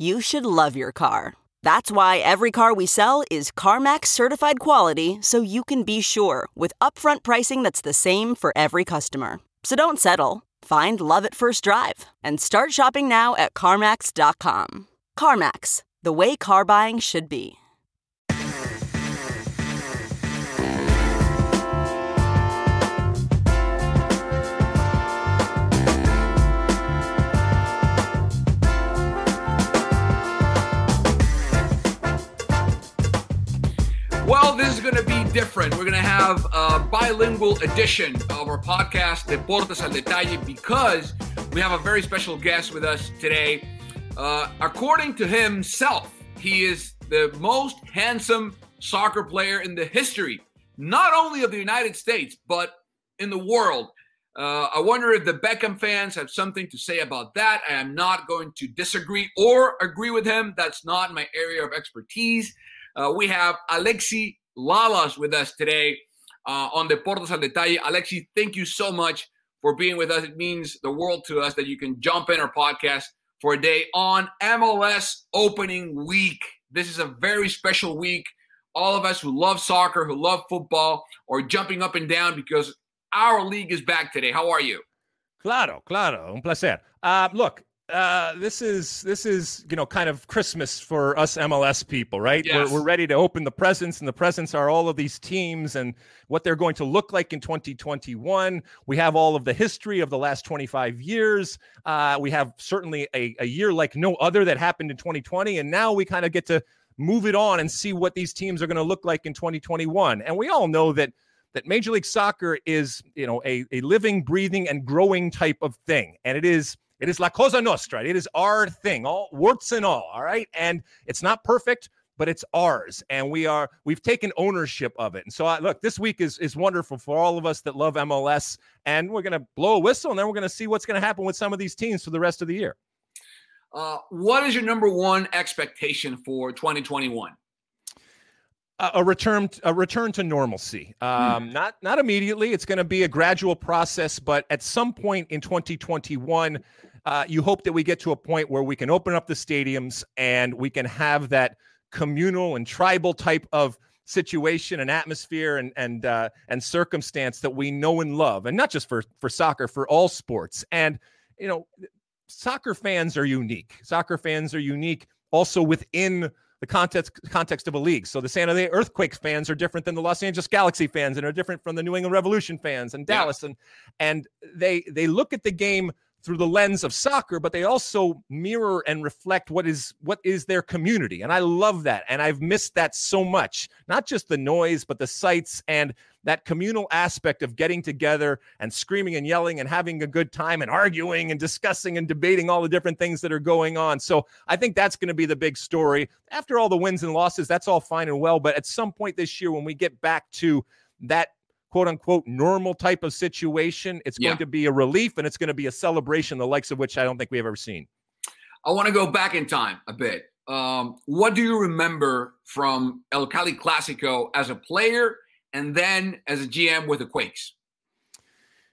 You should love your car. That's why every car we sell is CarMax certified quality so you can be sure with upfront pricing that's the same for every customer. So don't settle. Find love at first drive and start shopping now at CarMax.com. CarMax, the way car buying should be. Well, this is going to be different. We're going to have a bilingual edition of our podcast, Deportes al Detalle, because we have a very special guest with us today. Uh, according to himself, he is the most handsome soccer player in the history, not only of the United States, but in the world. Uh, I wonder if the Beckham fans have something to say about that. I am not going to disagree or agree with him. That's not my area of expertise. Uh, we have Alexi Lalas with us today uh, on Deportes al Detalle. Alexi, thank you so much for being with us. It means the world to us that you can jump in our podcast for a day on MLS opening week. This is a very special week. All of us who love soccer, who love football, are jumping up and down because our league is back today. How are you? Claro, claro, un placer. Uh, look, uh, this is this is you know kind of Christmas for us MLS people, right? Yes. We're, we're ready to open the presents, and the presents are all of these teams and what they're going to look like in 2021. We have all of the history of the last 25 years. Uh, we have certainly a, a year like no other that happened in 2020, and now we kind of get to move it on and see what these teams are going to look like in 2021. And we all know that that Major League Soccer is you know a, a living, breathing, and growing type of thing, and it is it is La Cosa Nostra. It is our thing, all warts and all. All right. And it's not perfect, but it's ours. And we are, we've taken ownership of it. And so, I, look, this week is, is wonderful for all of us that love MLS. And we're going to blow a whistle and then we're going to see what's going to happen with some of these teams for the rest of the year. Uh, what is your number one expectation for 2021? A return a return to normalcy. Um, not not immediately. It's going to be a gradual process but at some point in 2021 uh, you hope that we get to a point where we can open up the stadiums and we can have that communal and tribal type of situation and atmosphere and and uh, and circumstance that we know and love and not just for for soccer for all sports. And you know soccer fans are unique. Soccer fans are unique also within the context context of a league. So the San Jose Earthquakes fans are different than the Los Angeles Galaxy fans, and are different from the New England Revolution fans and Yeah. Dallas, and and they they look at the game through the lens of soccer, but they also mirror and reflect what is what is their community, and I love that, and I've missed that so much. Not just the noise, but the sights and that communal aspect of getting together and screaming and yelling and having a good time and arguing and discussing and debating all the different things that are going on. So I think that's going to be the big story. After all the wins and losses, that's all fine and well. But at some point this year, when we get back to that quote unquote normal type of situation, it's Yeah. going to be a relief and it's going to be a celebration, the likes of which I don't think we have ever seen. I want to go back in time a bit. um, what do you remember from El Cali Clasico as a player and then as a GM with the Quakes?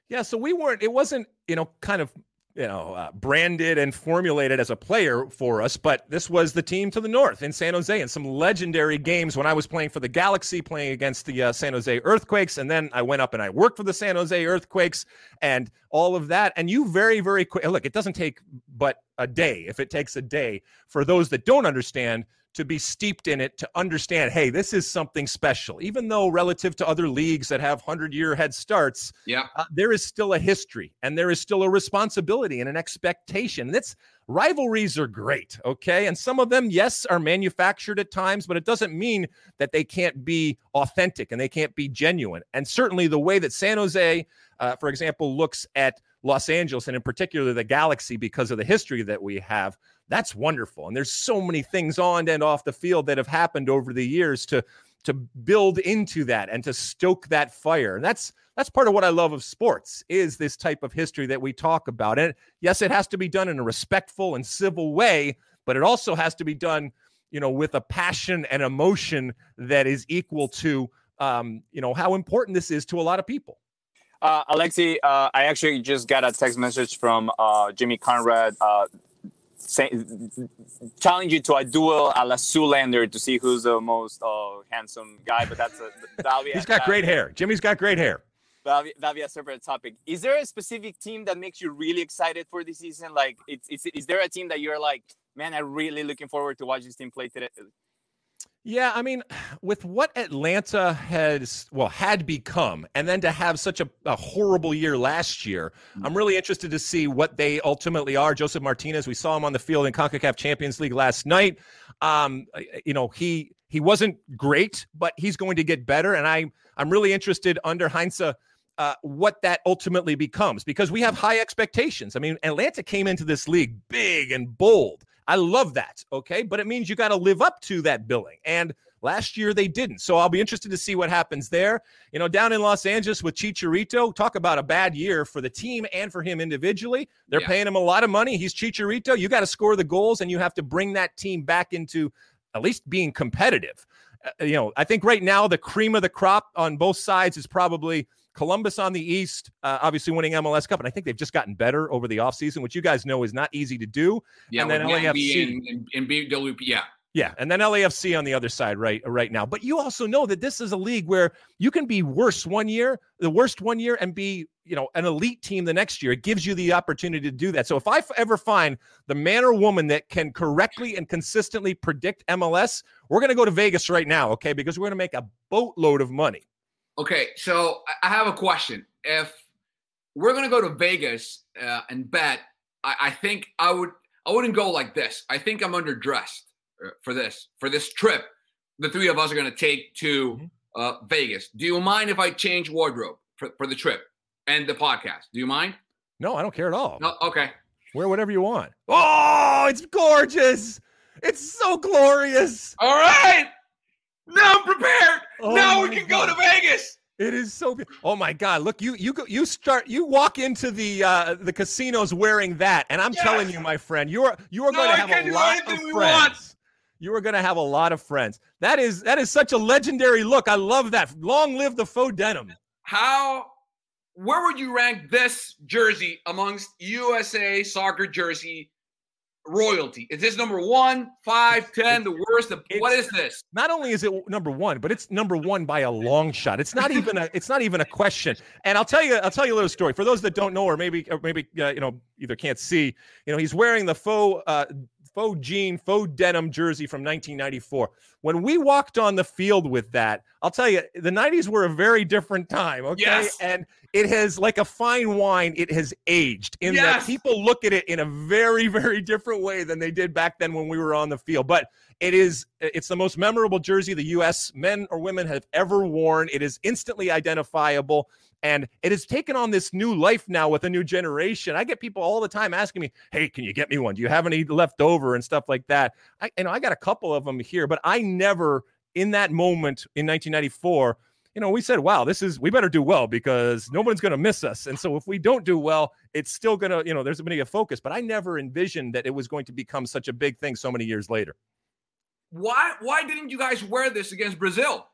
Yeah, so we weren't, it wasn't, you know, kind of you know, uh, branded and formulated as a player for us. But this was the team to the north in San Jose and some legendary games when I was playing for the Galaxy, playing against the uh, San Jose Earthquakes. And then I went up and I worked for the San Jose Earthquakes and all of that. And you very, very quick look, it doesn't take but a day. If it takes a day for those that don't understand, to be steeped in it to understand hey this is something special. Even though relative to other leagues that have 100 year head starts yeah. uh, there is still a history and there is still a responsibility and an expectation. That's rivalries are great okay? And some of them yes are manufactured at times but it doesn't mean that they can't be authentic and they can't be genuine. And certainly the way that san jose uh, for example looks at los angeles and in particular the galaxy because of the history that we have that's wonderful. And there's so many things on and off the field that have happened over the years to to build into that and to stoke that fire. And that's that's part of what I love of sports is this type of history that we talk about. And yes, it has to be done in a respectful and civil way, but it also has to be done, you know, with a passion and emotion that is equal to um, you know, how important this is to a lot of people. Uh, Alexi, uh, I actually just got a text message from uh, Jimmy Conrad uh, challenge you to a duel a la Zoolander to see who's the most uh, handsome guy. But that's a that'll be he's got great hair. Jimmy's got great hair. That'll be, that'll be a separate topic. Is there a specific team that makes you really excited for the season? Like, it's, it's is there a team that you're like, man, I'm really looking forward to watch this team play today? Yeah, I mean, with what Atlanta has well had become, and then to have such a, a, horrible year last year, I'm really interested to see what they ultimately are. Josef Martinez, we saw him on the field in Concacaf Champions League last night. Um, you know, he he wasn't great, but he's going to get better, and I I'm really interested under Heinze. Uh, what that ultimately becomes because we have high expectations. I mean, Atlanta came into this league big and bold. I love that. Okay. But it means you got to live up to that billing. And last year they didn't. So I'll be interested to see what happens there. You know, down in Los Angeles with Chicharito, talk about a bad year for the team and for him individually. They're yeah. paying him a lot of money. He's Chicharito. You got to score the goals and you have to bring that team back into at least being competitive. Uh, you know, I think right now the cream of the crop on both sides is probably Columbus on the East, uh, obviously winning MLS Cup, and I think they've just gotten better over the offseason, which you guys know is not easy to do. Yeah, and then LAFC and, and, and yeah. Yeah, and then LAFC on the other side right right now. But you also know that this is a league where you can be worse one year, the worst one year, and be you know an elite team the next year. It gives you the opportunity to do that. So if I ever find the man or woman that can correctly and consistently predict MLS, we're going to go to Vegas right now, okay? Because we're going to make a boatload of money. Okay, so I have a question. If we're gonna go to Vegas uh, and bet, I, I, think I would I wouldn't go like this. I think I'm underdressed uh, for this for this trip. The three of us are gonna take to mm-hmm. uh, Vegas. Do you mind if I change wardrobe for, for the trip and the podcast? Do you mind? No, I don't care at all. No, okay. Wear whatever you want. Oh, it's gorgeous. It's so glorious. All right. Now I'm prepared. Oh now we can God. go to Vegas. It is so. Oh my God! Look, you you go, you start you walk into the uh, the casinos wearing that, and I'm yes. telling you, my friend, you are you are no, going to have a lot of friends. Want. You are going to have a lot of friends. That is that is such a legendary look. I love that. Long live the faux denim. How? Where would you rank this jersey amongst USA soccer jersey royalty? Is this number one, five, ten, the worst? what is this? Not only is it number one, but it's number one by a long shot. It's not even a. It's not even a question. And I'll tell you. I'll tell you a little story for those that don't know, or maybe, or maybe uh, you know, either can't see. You know, he's wearing the faux uh, faux jean, faux denim jersey from 1994. When we walked on the field with that, I'll tell you, the 90s were a very different time. Okay. Yes. And it has, like a fine wine, it has aged in yes. that people look at it in a very, very different way than they did back then when we were on the field. But it is, it's the most memorable jersey the U.S. men or women have ever worn. It is instantly identifiable. And it has taken on this new life now with a new generation. I get people all the time asking me, "Hey, can you get me one? Do you have any left over and stuff like that?" I, you know, I got a couple of them here, but I never, in that moment in 1994, you know, we said, "Wow, this is we better do well because nobody's going to miss us." And so if we don't do well, it's still going to, you know, there's going to be a focus. But I never envisioned that it was going to become such a big thing so many years later. why why didn't you guys wear this against Brazil?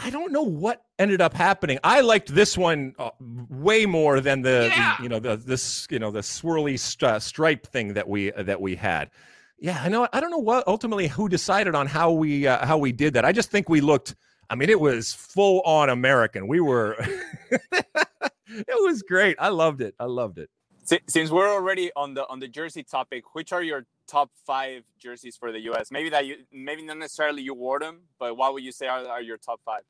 I don't know what ended up happening. I liked this one uh, way more than the, Yeah. the, you know the this you know the swirly st- uh, stripe thing that we uh, that we had. Yeah, I know. I don't know what ultimately who decided on how we uh, how we did that. I just think we looked. I mean, it was full on American. We were. it was great. I loved it. I loved it. Since we're already on the on the jersey topic, which are your top five jerseys for the U.S.? Maybe that you maybe not necessarily you wore them, but what would you say are, are your top five?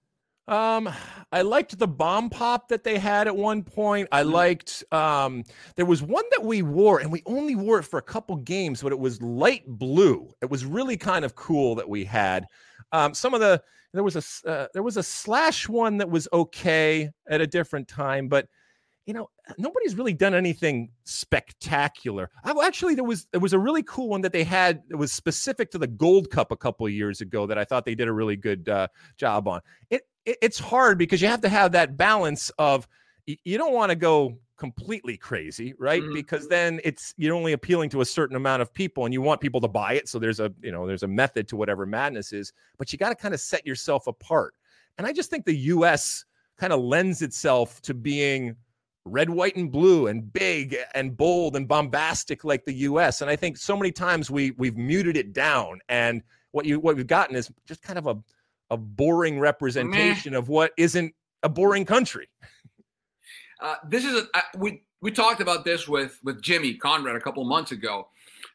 Um, I liked the bomb pop that they had at one point. I Mhm. liked um there was one that we wore and we only wore it for a couple games, but it was light blue. It was really kind of cool that we had. Um, some of the there was a uh, there was a slash one that was okay at a different time, but you know nobody's really done anything spectacular. I, actually, there was there was a really cool one that they had that was specific to the Gold Cup a couple of years ago that I thought they did a really good uh, job on. It, it it's hard because you have to have that balance of you don't want to go completely crazy, right? Mhm. Because then it's you're only appealing to a certain amount of people and you want people to buy it. So there's a you know there's a method to whatever madness is, but you got to kind of set yourself apart. And I just think the US kind of lends itself to being red, white, and blue and big and bold and bombastic like the US. And I think so many times we we've muted it down. And what you what we've gotten is just kind of a a boring representation of what isn't a boring country. Uh, this is a we we talked about this with with Jimmy Conrad a couple months ago,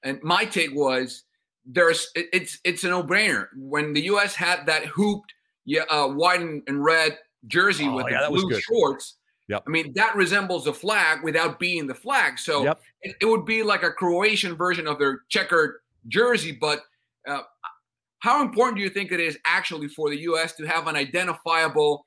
and my take was there's it, it's it's a no brainer when the U.S. had that hooped yeah uh, white and, red jersey Oh, with yeah, the blue shorts. Yep. I mean that resembles the flag without being the flag. So Yep. it, it would be like a Croatian version of their checkered jersey. But uh, how important do you think it is actually for the U.S. to have an identifiable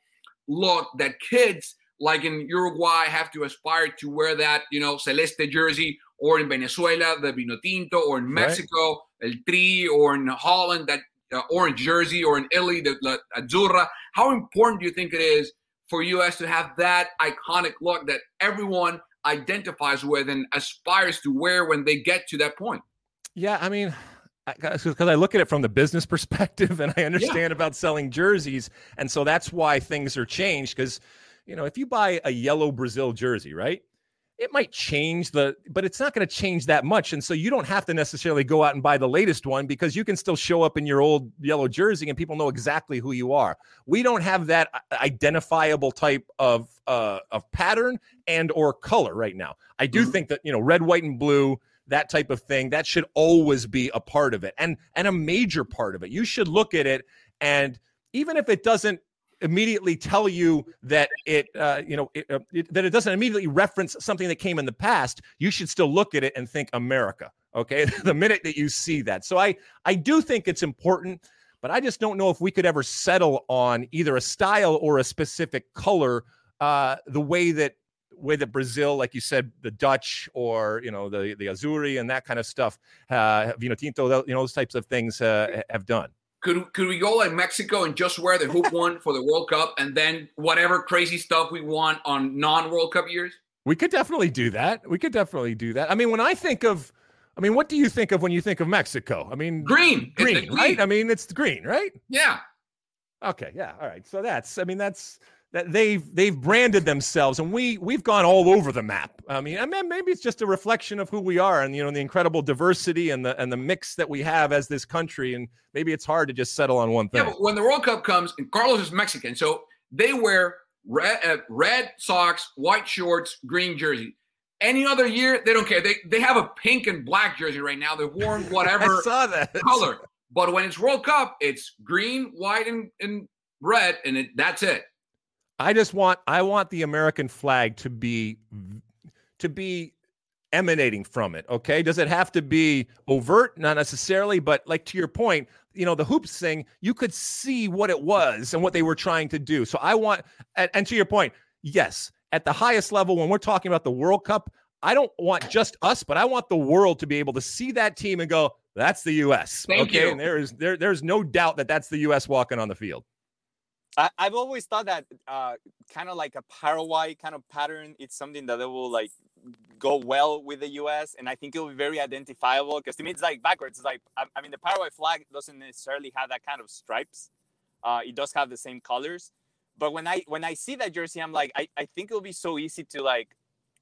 look that kids like in Uruguay have to aspire to wear that, you know, celeste jersey, or in Venezuela, the vino tinto, or in Right. Mexico, el tri, or in Holland, that uh, orange jersey, or in Italy, the, the azzurra. How important do you think it is for U.S. to have that iconic look that everyone identifies with and aspires to wear when they get to that point? Yeah, I mean, because I look at it from the business perspective and I understand about selling jerseys. And so that's why things are changed. Because, you know, if you buy a yellow Brazil jersey, right? It might change the, but it's not going to change that much. And so you don't have to necessarily go out and buy the latest one because you can still show up in your old yellow jersey and people know exactly who you are. We don't have that uh, identifiable type of uh, of pattern and or color right now. I do Mhm. think that you know red, white, and blue that type of thing that should always be a part of it and and a major part of it you should look at it and even if it doesn't immediately tell you that it uh, you know it, uh, it, that it doesn't immediately reference something that came in the past you should still look at it and think america okay the minute that you see that so i i do think it's important but i just don't know if we could ever settle on either a style or a specific color uh the way that way that Brazil, like you said, the Dutch or you know the the Azzurri and that kind of stuff, uh, Vino Tinto, you know those types of things uh, have done. Could could we go like Mexico and just wear the hoop one for the World Cup, and then whatever crazy stuff we want on non-World Cup years? We could definitely do that. We could definitely do that. I mean, when I think of, I mean, what do you think of when you think of Mexico? I mean, Green, the green, right? I mean, it's green, right? Yeah, Okay, yeah, all right. So that's, I mean, that's that they've they've branded themselves, and we we've gone all over the map. I mean, I mean, maybe it's just a reflection of who we are, and you know, the incredible diversity and the and the mix that we have as this country, and maybe it's hard to just settle on one yeah. thing. But when the World Cup comes, and Carlos is Mexican, so they wear red, uh, red socks, white shorts, green jersey. Any other year, they don't care. They they have a pink and black jersey right now. They've worn whatever I saw that color. But when it's World Cup, it's green, white, and, and red, and it, that's it. I just want I want the American flag to be to be emanating from it. Okay, does it have to be overt? Not necessarily, but like to your point, you know, the hoops thing, you could see what it was and what they were trying to do. So I want, and, and to your point, yes, at the highest level, when we're talking about the World Cup, I don't want just us, but I want the world to be able to see that team and go, "That's the U.S." Thank okay, you. and there is there there's no doubt that that's the U.S. walking on the field. I, I've always thought that uh, kind of like a Paraguay kind of pattern. It's something that will like go well with the U.S. and I think it will be very identifiable because to me it's like backwards. It's like I, I, mean the Paraguay flag doesn't necessarily have that kind of stripes. Uh, it does have the same colors, but when I when I see that jersey, I'm like I, I think it'll be so easy to like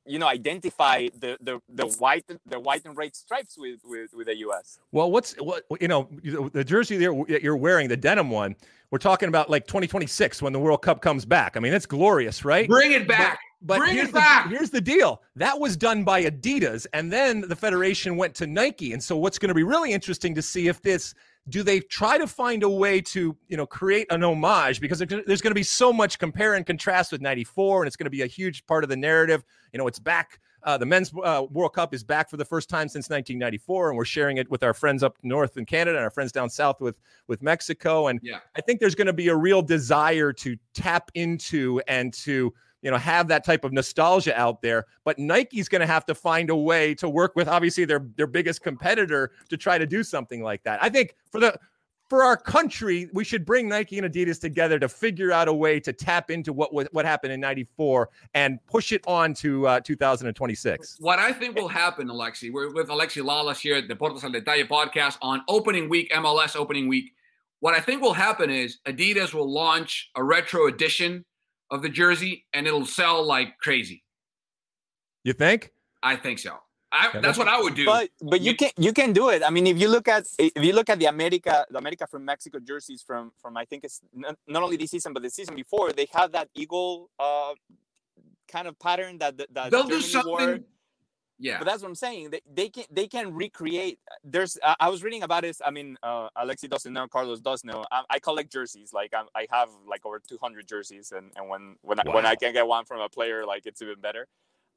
you know identify the the the white the white and red stripes with with, with the U.S. Well, what's what you know the jersey there that you're wearing the denim one. We're talking about like 2026 when the World Cup comes back. I mean, it's glorious, right? Bring it back. But, Bring here's the. Here's the deal. That was done by Adidas, and then the federation went to Nike. And so, what's going to be really interesting to see if this do they try to find a way to you know create an homage because there's going to be so much compare and contrast with 94 and it's going to be a huge part of the narrative you know it's back uh, the men's uh, world cup is back for the first time since 1994 and we're sharing it with our friends up north in canada and our friends down south with with mexico and yeah. i think there's going to be a real desire to tap into and to you know have that type of nostalgia out there but nike's going to have to find a way to work with obviously their their biggest competitor to try to do something like that. I think for the for our country we should bring nike and adidas together to figure out a way to tap into what what happened in 94 and push it on to uh, 2026 what i think will happen alexi we're with alexi lalas here at the Deportes al Detalle podcast on opening week mls opening week. What i think will happen is adidas will launch a retro edition of the jersey and it'll sell like crazy. You think? I think so. I, that's what I would do. But but you can you can do it. I mean, if you look at if you look at the America the America from Mexico jerseys from from I think it's not, not only this season but the season before they have that eagle uh kind of pattern that that they'll Germany do something. Wore. Yeah, but that's what I'm saying. They, they can they can recreate. There's uh, I was reading about this. I mean, uh, Alexi doesn't know. Carlos does know. I, I collect jerseys. Like I, I have like over 200 jerseys, and, and when when wow. I, when I can get one from a player, like it's even better.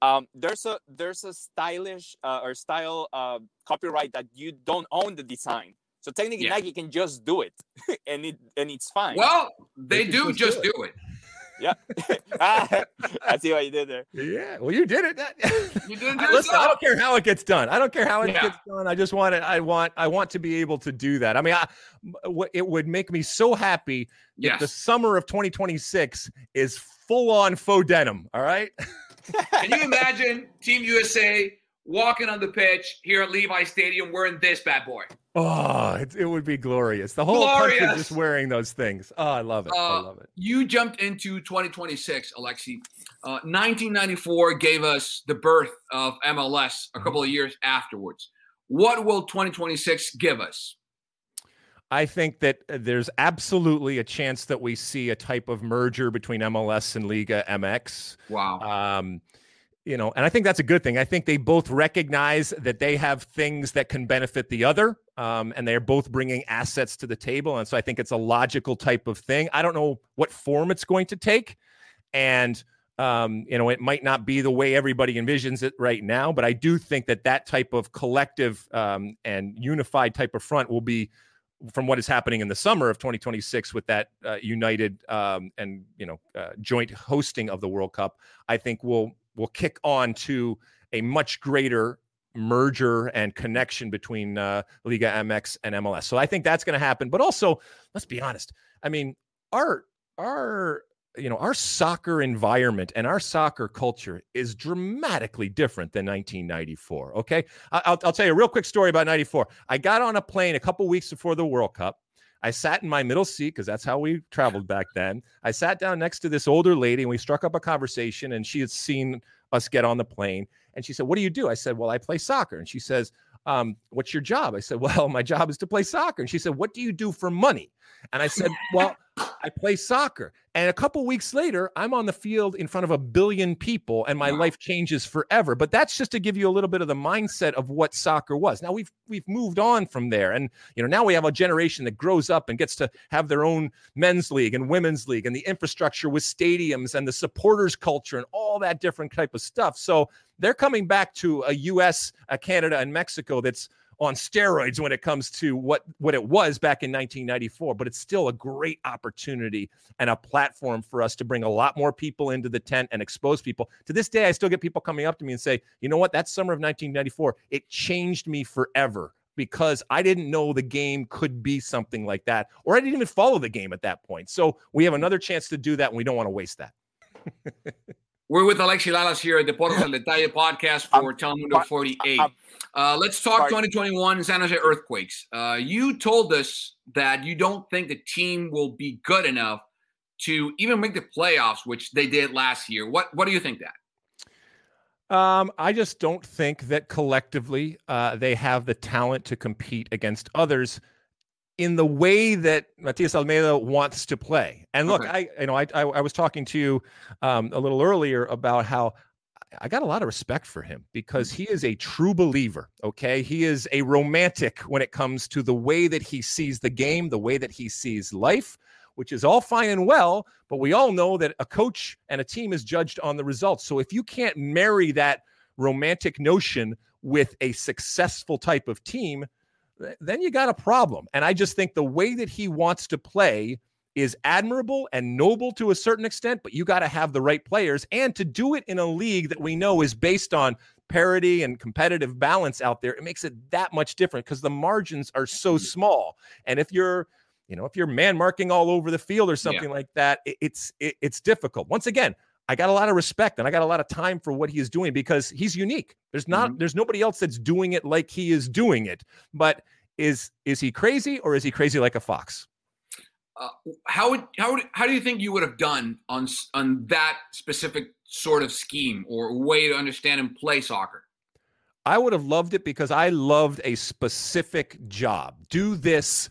Um, there's a there's a stylish uh, or style uh, copyright that you don't own the design. So technically, yeah. Nike can just do it, and it and it's fine. Well, they, they do just do it. Do it. Yeah, I see what you did there. Yeah, well, you did it. you did it. Listen, I don't care how it gets done. I don't care how it yeah. gets done. I just want it. I want. I want to be able to do that. I mean, I, it would make me so happy yes. if the summer of 2026 is full on faux denim. All right. Can you imagine Team USA walking on the pitch here at Levi Stadium wearing this bad boy? Oh, it, it would be glorious. The whole glorious. country just wearing those things. Oh, I love it. Uh, I love it. You jumped into 2026, Alexi. Uh, 1994 gave us the birth of MLS a couple of years afterwards. What will 2026 give us? I think that uh, there's absolutely a chance that we see a type of merger between MLS and Liga MX. Wow. Um, you know, and I think that's a good thing. I think they both recognize that they have things that can benefit the other, um, and they're both bringing assets to the table. And so I think it's a logical type of thing. I don't know what form it's going to take, and um, you know, it might not be the way everybody envisions it right now, but I do think that that type of collective um, and unified type of front will be from what is happening in the summer of 2026 with that uh, united um, and you know uh, joint hosting of the World Cup, I think will will kick on to a much greater merger and connection between uh, Liga MX and MLS. So I think that's going to happen. But also, let's be honest. I mean, our our you know our soccer environment and our soccer culture is dramatically different than 1994 okay I'll, I'll tell you a real quick story about 94 i got on a plane a couple weeks before the world cup I sat in my middle seat because that's how we traveled back then. I sat down next to this older lady and we struck up a conversation and she had seen us get on the plane and she said, What do you do? I said, Well, I play soccer. And she says, um, What's your job? I said, Well, my job is to play soccer. And she said, What do you do for money? And I said, Well, I play soccer. And a couple weeks later, I'm on the field in front of a billion people and my wow. life changes forever. But that's just to give you a little bit of the mindset of what soccer was. Now we've we've moved on from there. And you know, now we have a generation that grows up and gets to have their own men's league and women's league and the infrastructure with stadiums and the supporters culture and all that different type of stuff. So they're coming back to a US, a Canada, and Mexico that's on steroids when it comes to what what it was back in 1994 but it's still a great opportunity and a platform for us to bring a lot more people into the tent and expose people to this day i still get people coming up to me and say you know what that summer of 1994 it changed me forever because I didn't know the game could be something like that, or I didn't even follow the game at that point. So we have another chance to do that, and we don't want to waste that. We're with Alexi Lalas here at the Deportes al Detalle podcast for Telemundo 48. Uh, let's talk 2021 San Jose Earthquakes. Uh, you told us that you don't think the team will be good enough to even make the playoffs, which they did last year. What What do you think that? Um, I just don't think that collectively uh, they have the talent to compete against others in the way that Matias Almeyda wants to play. And look, okay. I you know I, I, I was talking to you um, a little earlier about how I got a lot of respect for him because he is a true believer. Okay, he is a romantic when it comes to the way that he sees the game, the way that he sees life. Which is all fine and well, but we all know that a coach and a team is judged on the results. So if you can't marry that romantic notion with a successful type of team, then you got a problem. And I just think the way that he wants to play is admirable and noble to a certain extent, but you got to have the right players. And to do it in a league that we know is based on parity and competitive balance out there, it makes it that much different because the margins are so small. And if you're you know, if you're man marking all over the field or something yeah. like that, it, it's it, it's difficult. Once again, I got a lot of respect and I got a lot of time for what he is doing because he's unique. There's not mm-hmm. there's nobody else that's doing it like he is doing it. But is is he crazy or is he crazy like a fox? Uh, how would how would how do you think you would have done on on that specific sort of scheme or way to understand and play soccer? I would have loved it because I loved a specific job. Do this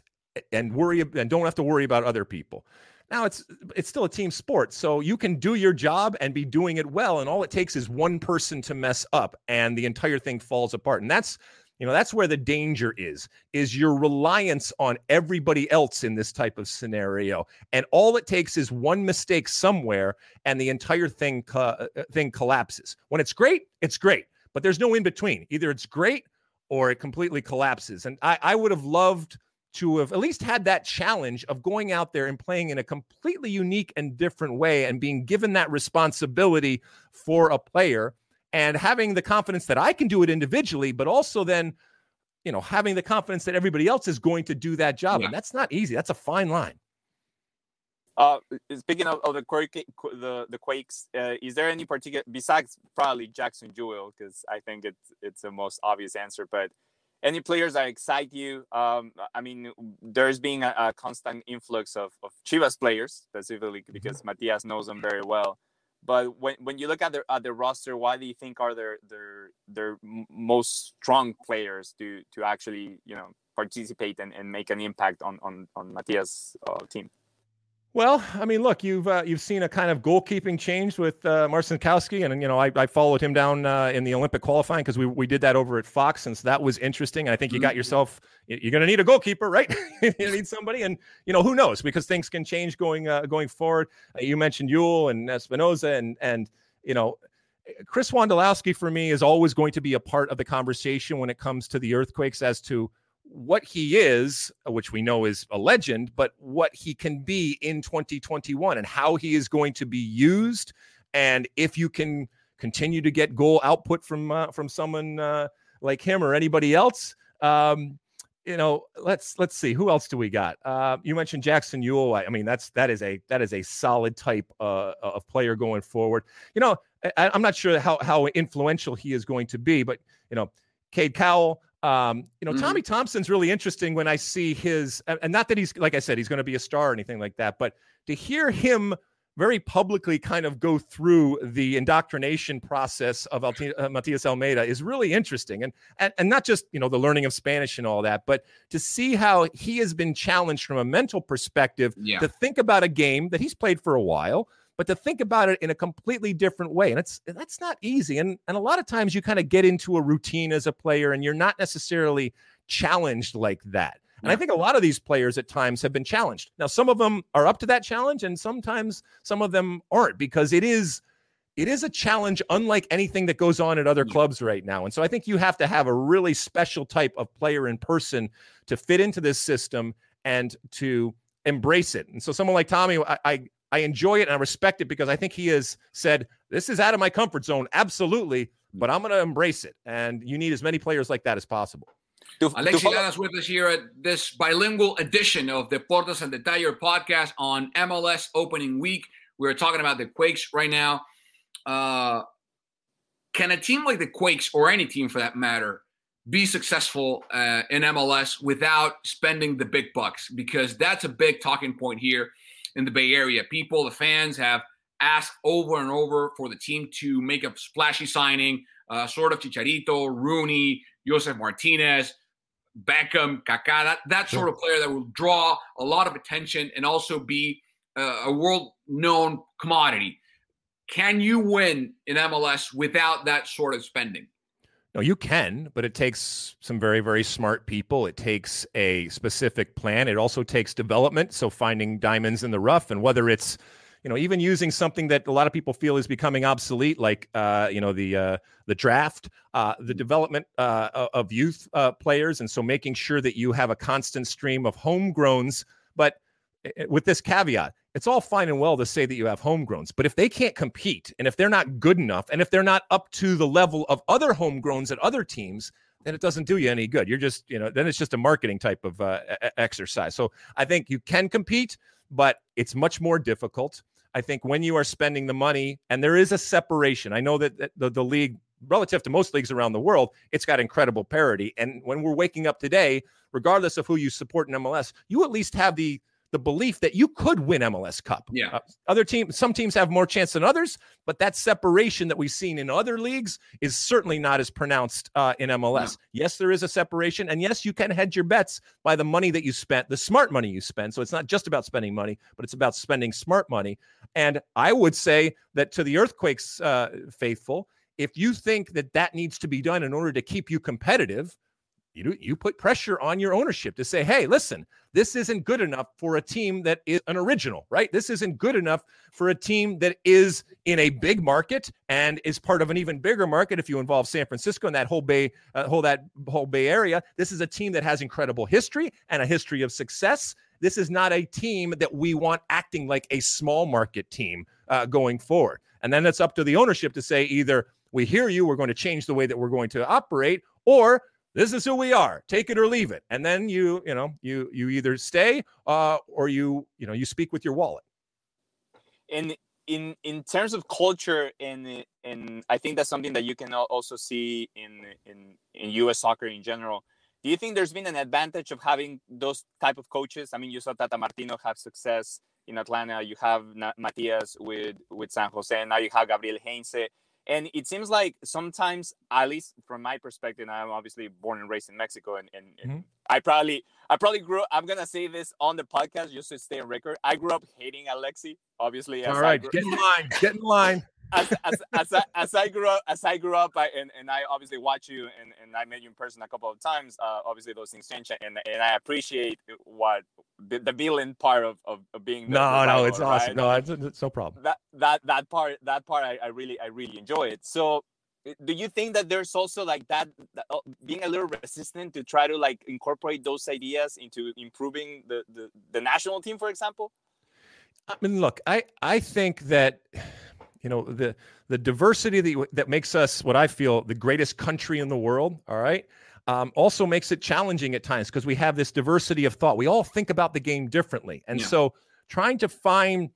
and worry and don't have to worry about other people. Now it's it's still a team sport, so you can do your job and be doing it well, and all it takes is one person to mess up, and the entire thing falls apart. And that's you know that's where the danger is is your reliance on everybody else in this type of scenario. And all it takes is one mistake somewhere and the entire thing co- uh, thing collapses. When it's great it's great but there's no in between either it's great or it completely collapses. And i, I would have loved to have at least had that challenge of going out there and playing in a completely unique and different way and being given that responsibility for a player and having the confidence that I can do it individually, but also then, you know, having the confidence that everybody else is going to do that job. Yeah. And that's not easy. That's a fine line. Uh, speaking of, of the the the Quakes, uh, is there any particular besides probably Jackson Yueill because I think it's it's the most obvious answer, but any players that excite you? Um, I mean, there's been a, a, constant influx of, of Chivas players, specifically mm-hmm. because. Matias knows them very well. But when, when you look at the at their roster, why do you think are their their their most strong players to to actually you know participate and, and make an impact on on on Matias' uh, team? Well, I mean, look, you've uh, you've seen a kind of goalkeeping change with uh, Marcinkowski, and you know, I, I followed him down uh, in the Olympic qualifying because we, we did that over at Fox, and so that was interesting. And I think you got mm-hmm. yourself you're going to need a goalkeeper, right? you need somebody, and you know, who knows because things can change going uh, going forward. Uh, you mentioned Yueill and Espinoza, and and you know, Chris Wondolowski for me is always going to be a part of the conversation when it comes to the earthquakes as to what he is, which we know is a legend, but what he can be in 2021 and how he is going to be used. And if you can continue to get goal output from uh, from someone uh, like him or anybody else, um, you know, let's let's see who else do we got. Uh, you mentioned Jackson Yueill. I mean, that's that is a that is a solid type uh, of player going forward. You know, I, am not sure how how influential he is going to be, but you know, Cade Cowell. Um, you know, mm-hmm. Tommy Thompson's really interesting when I see his, and not that he's, like I said, he's going to be a star or anything like that, but to hear him very publicly kind of go through the indoctrination process of Alti- uh, Matias Almeyda is really interesting. And, and, and not just, you know, the learning of Spanish and all that, but to see how he has been challenged from a mental perspective yeah. to think about a game that he's played for a while, but to think about it in a completely different way. And it's that's not easy. And and a lot of times you kind of get into a routine as a player and you're not necessarily challenged like that. And I think a lot of these players at times have been challenged. Now, some of them are up to that challenge, and sometimes some of them aren't because it is it is a challenge unlike anything that goes on at other clubs right now. And so I think you have to have a really special type of player in person to fit into this system and to embrace it. And so someone like Tommy, I, I I enjoy it and I respect it because I think he has said, This is out of my comfort zone, absolutely, but I'm going to embrace it. And you need as many players like that as possible. Alexi Lalas with us here at this bilingual edition of the Deportes al Detalle podcast on MLS opening week. We're talking about the Quakes right now. uh, can a team like the Quakes or any team for that matter be successful uh, in MLS without spending the big bucks? Because that's a big talking point here in the Bay Area. People, the fans have asked over and over for the team to make a splashy signing, uh, sort of Chicharito, Rooney, Josef Martinez, Beckham, Kaká, that, that sort of player that will draw a lot of attention and also be uh, a world known commodity. Can you win in MLS without that sort of spending? No, you can, but it takes some very, very smart people. It takes a specific plan. It also takes development. So finding diamonds in the rough, and whether it's, you know, even using something that a lot of people feel is becoming obsolete, like, uh, you know, the uh, the draft, uh, the development uh, of youth uh, players, and so making sure that you have a constant stream of homegrowns. But eh, eh, with this caveat, it's all fine and well to say that you have homegrowns, but if they can't compete and if they're not good enough and if they're not up to the level of other homegrowns at other teams, then it doesn't do you any good. You're just, you know, then it's just a marketing type of uh, exercise. So I think you can compete, but it's much more difficult. I think when you are spending the money and there is a separation, I know that the, the league, relative to most leagues around the world, it's got incredible parity. And when we're waking up today, regardless of who you support in MLS, you at least have the the belief that you could win MLS Cup. Yeah. Uh, other teams, some teams have more chance than others, but that separation that we've seen in other leagues is certainly not as pronounced uh, in MLS. Yes, there is a separation, and yes, you can hedge your bets by the money that you spent, the smart money you spend. So it's not just about spending money, but it's about spending smart money. And I would say that to the Earthquakes uh, faithful, if you think that that needs to be done in order to keep you competitive, you you put pressure on your ownership to say, "Hey, listen, this isn't good enough for a team that is an original, right? This isn't good enough for a team that is in a big market and is part of an even bigger market. If you involve San Francisco and that whole Bay, uh, whole that whole Bay Area, this is a team that has incredible history and a history of success. This is not a team that we want acting like a small market team uh, going forward. And then it's up to the ownership to say either we hear you, we're going to change the way that we're going to operate, or this is who we are. Take it or leave it. And then you you know you you either stay uh, or you you know you speak with your wallet. In in in terms of culture and and i think that's something that you can also see in in in us soccer in general. Do you think there's been an advantage of having those type of coaches? I mean you saw tata martino have success in atlanta. You have matias with with san jose. And now you have gabriel heinze and it seems like sometimes at least from my perspective i'm obviously born and raised in mexico and, and, mm-hmm. i probably i probably grew i'm gonna say this on the podcast just to stay on record i grew up hating alexi obviously all right grew- get in line get in line as, as, as, I, as I grew up, as I grew up, I, and, and I obviously watch you, and, and I met you in person a couple of times. Uh, obviously, those things change, and, and I appreciate what the, the villain part of, of, of being. No, no, it's right? awesome. No, it's, it's, no problem. That that that part, that part, I, I really, I really enjoy it. So, do you think that there's also like that, that uh, being a little resistant to try to like incorporate those ideas into improving the, the the national team, for example? I mean, look, I I think that you know the the diversity that, that makes us what i feel the greatest country in the world all right um, also makes it challenging at times because we have this diversity of thought. We all think about the game differently. And yeah. so trying to find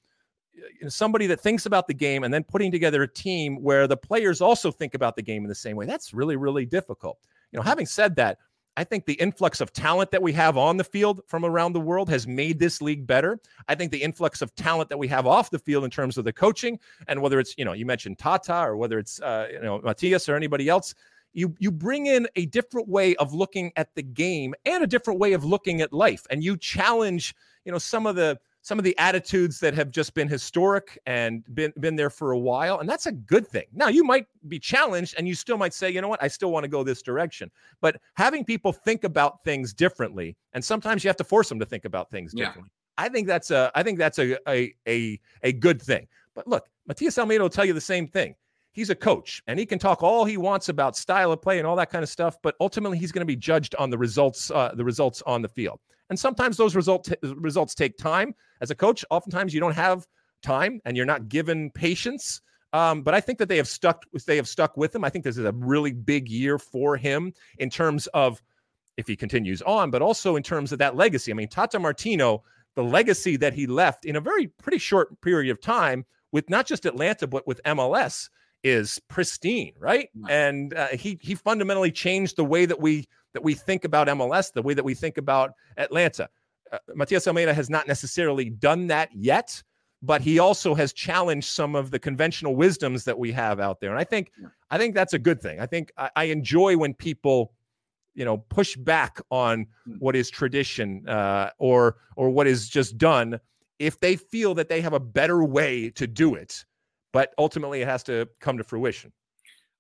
somebody that thinks about the game and then putting together a team where the players also think about the game in the same way that's really really difficult. You know having said that I think the influx of talent that we have on the field from around the world has made this league better. I think the influx of talent that we have off the field in terms of the coaching and whether it's, you know, you mentioned Tata or whether it's, uh, you know, Matias or anybody else, you you bring in a different way of looking at the game and a different way of looking at life and you challenge, you know, some of the some of the attitudes that have just been historic and been been there for a while and that's a good thing. Now you might be challenged and you still might say you know what? I still want to go this direction. But having people think about things differently and sometimes you have to force them to think about things differently yeah. i think that's a i think that's a, a a a good thing. But look matias almeyda will tell you the same thing. He's a coach and he can talk all he wants about style of play and all that kind of stuff but ultimately he's going to be judged on the results uh, the results on the field and sometimes those results results take time. As a coach, oftentimes you don't have time and you're not given patience. Um, but I think that they have stuck they have stuck with him. I think this is a really big year for him in terms of if he continues on, but also in terms of that legacy. I mean, Tata Martino, the legacy that he left in a very pretty short period of time with not just Atlanta, but with MLS is pristine, right? And uh, he he fundamentally changed the way that we that we think about MLS, the way that we think about Atlanta. Uh, Matias Almeyda has not necessarily done that yet, but he also has challenged some of the conventional wisdoms that we have out there. And I think. I think that's a good thing. I think I, I, enjoy when people, you know, push back on hmm. what is tradition uh, or or what is just done if they feel that they have a better way to do it. But ultimately, it has to come to fruition.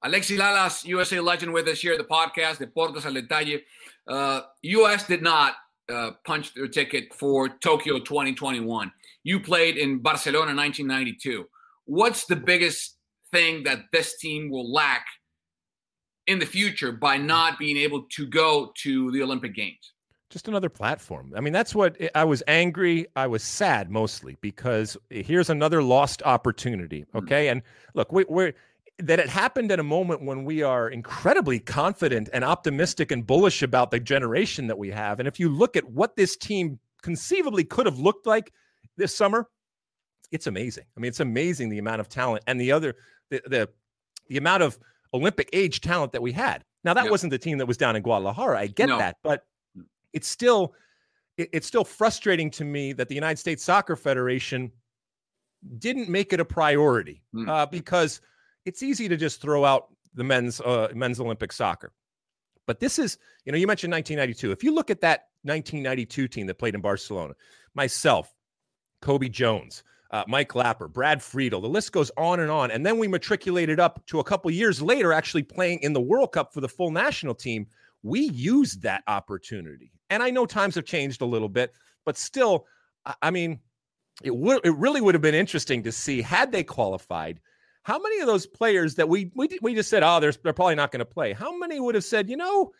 Alexi Lalas, USA legend, with us here at the podcast, Deportes al Detalle. Uh, US did not uh, punch their ticket for Tokyo 2021. You played in Barcelona 1992. What's the biggest thing that this team will lack in the future by not being able to go to the Olympic Games? Just another platform. I mean, that's what I was angry. I was sad mostly because here's another lost opportunity. Hmm. Okay. Mm-hmm. And look, we, we're that it happened at a moment when we are incredibly confident and optimistic and bullish about the generation that we have. And if you look at what this team conceivably could have looked like this summer, it's amazing. I mean, it's amazing the amount of talent and the other the the, the amount of Olympic age talent that we had. Now that wasn't the team that was down in Guadalajara. I get no. that, but it's still it, it's still frustrating to me that the United States Soccer Federation didn't make it a priority mm. uh, because it's easy to just throw out the men's uh, men's Olympic soccer. But this is, you know, you mentioned 1992. If you look at that 1992 team that played in Barcelona, myself, Cobi Jones, uh, Mike Lapper, Brad Friedel, the list goes on and on. And then we matriculated up to a couple years later, actually playing in the World Cup for the full national team. We used that opportunity. And I know times have changed a little bit, but still, I mean, it would it really would have been interesting to see had they qualified how many of those players that we we, we just said, oh, they're, they're probably not going to play? How many would have said, you know,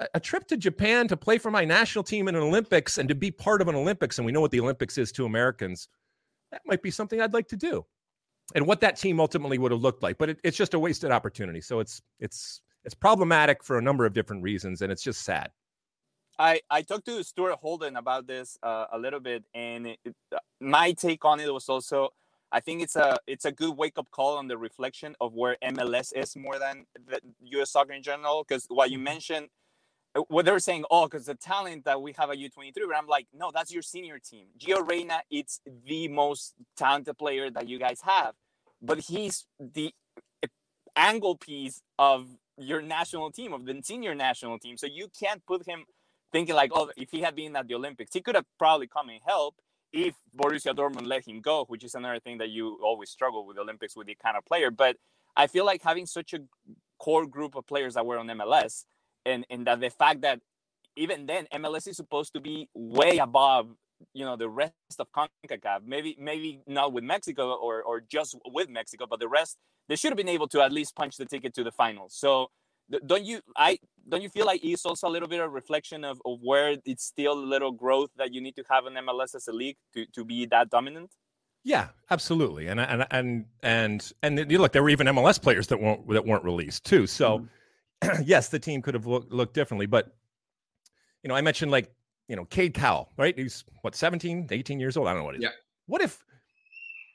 a, a, trip to Japan to play for my national team in an Olympics and to be part of an Olympics, and we know what the Olympics is to Americans, that might be something I'd like to do. And what that team ultimately would have looked like, but it, it's just a wasted opportunity. So it's it's it's problematic for a number of different reasons, and it's just sad. I, I talked to Stuart Holden about this uh, a little bit, and it, my take on it was also I think it's a it's a good wake up call on the reflection of where MLS is more than the U.S. soccer in general. Because what you mm-hmm. mentioned, uh, what they were saying, oh, because the talent that we have at U23, but I'm like, no, that's your senior team. Gio Reyna, it's the most talented player that you guys have, but he's the uh, angle piece of your national team, of the senior national team. So you can't put him thinking like, oh, if he had been at the Olympics, he could have probably come and helped if Borussia Dortmund let him go, which is another thing that you always struggle with Olympics with the kind of player. But I feel like having such a core group of players that were on MLS, and and that the fact that even then MLS is supposed to be way above you know the rest of CONCACAF. Maybe maybe not with Mexico or or just with Mexico, but the rest they should have been able to at least punch the ticket to the finals. So don't you i don't you feel like it's also a little bit of reflection of, of where it's still a little growth that you need to have in mls as a league to, to be that dominant yeah absolutely and and and and and you look there were even mls players that weren't that weren't released too so mm-hmm. yes the team could have looked, looked differently but you know i mentioned like you know Cade Cowell, right? He's what 17, 18 years old. I don't know what it is. Yeah. What if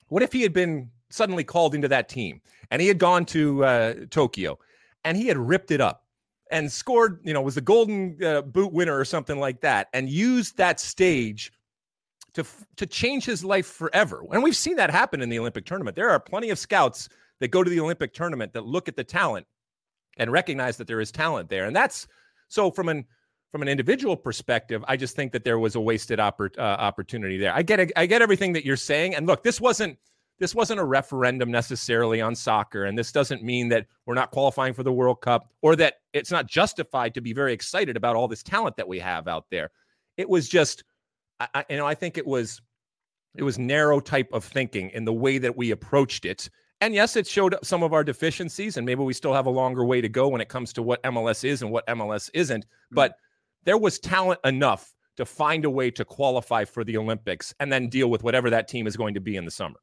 what if he had been suddenly called into that team and he had gone to uh, Tokyo and he had ripped it up and scored, you know, was the golden uh, boot winner or something like that, and used that stage to to change his life forever. And we've seen that happen in the Olympic tournament. There are plenty of scouts that go to the Olympic tournament that look at the talent and recognize that there is talent there. And that's so from an from an individual perspective, I just think that there was a wasted oppor- uh, opportunity there. I get I get everything that you're saying, and look, this wasn't this wasn't a referendum necessarily on soccer. And this doesn't mean that we're not qualifying for the World Cup or that it's not justified to be very excited about all this talent that we have out there. It was just, I, you know, I think it was, it was narrow type of thinking in the way that we approached it. And yes, it showed up some of our deficiencies, and maybe we still have a longer way to go when it comes to what MLS is and what MLS isn't. Mm-hmm. But there was talent enough to find a way to qualify for the Olympics and then deal with whatever that team is going to be in the summer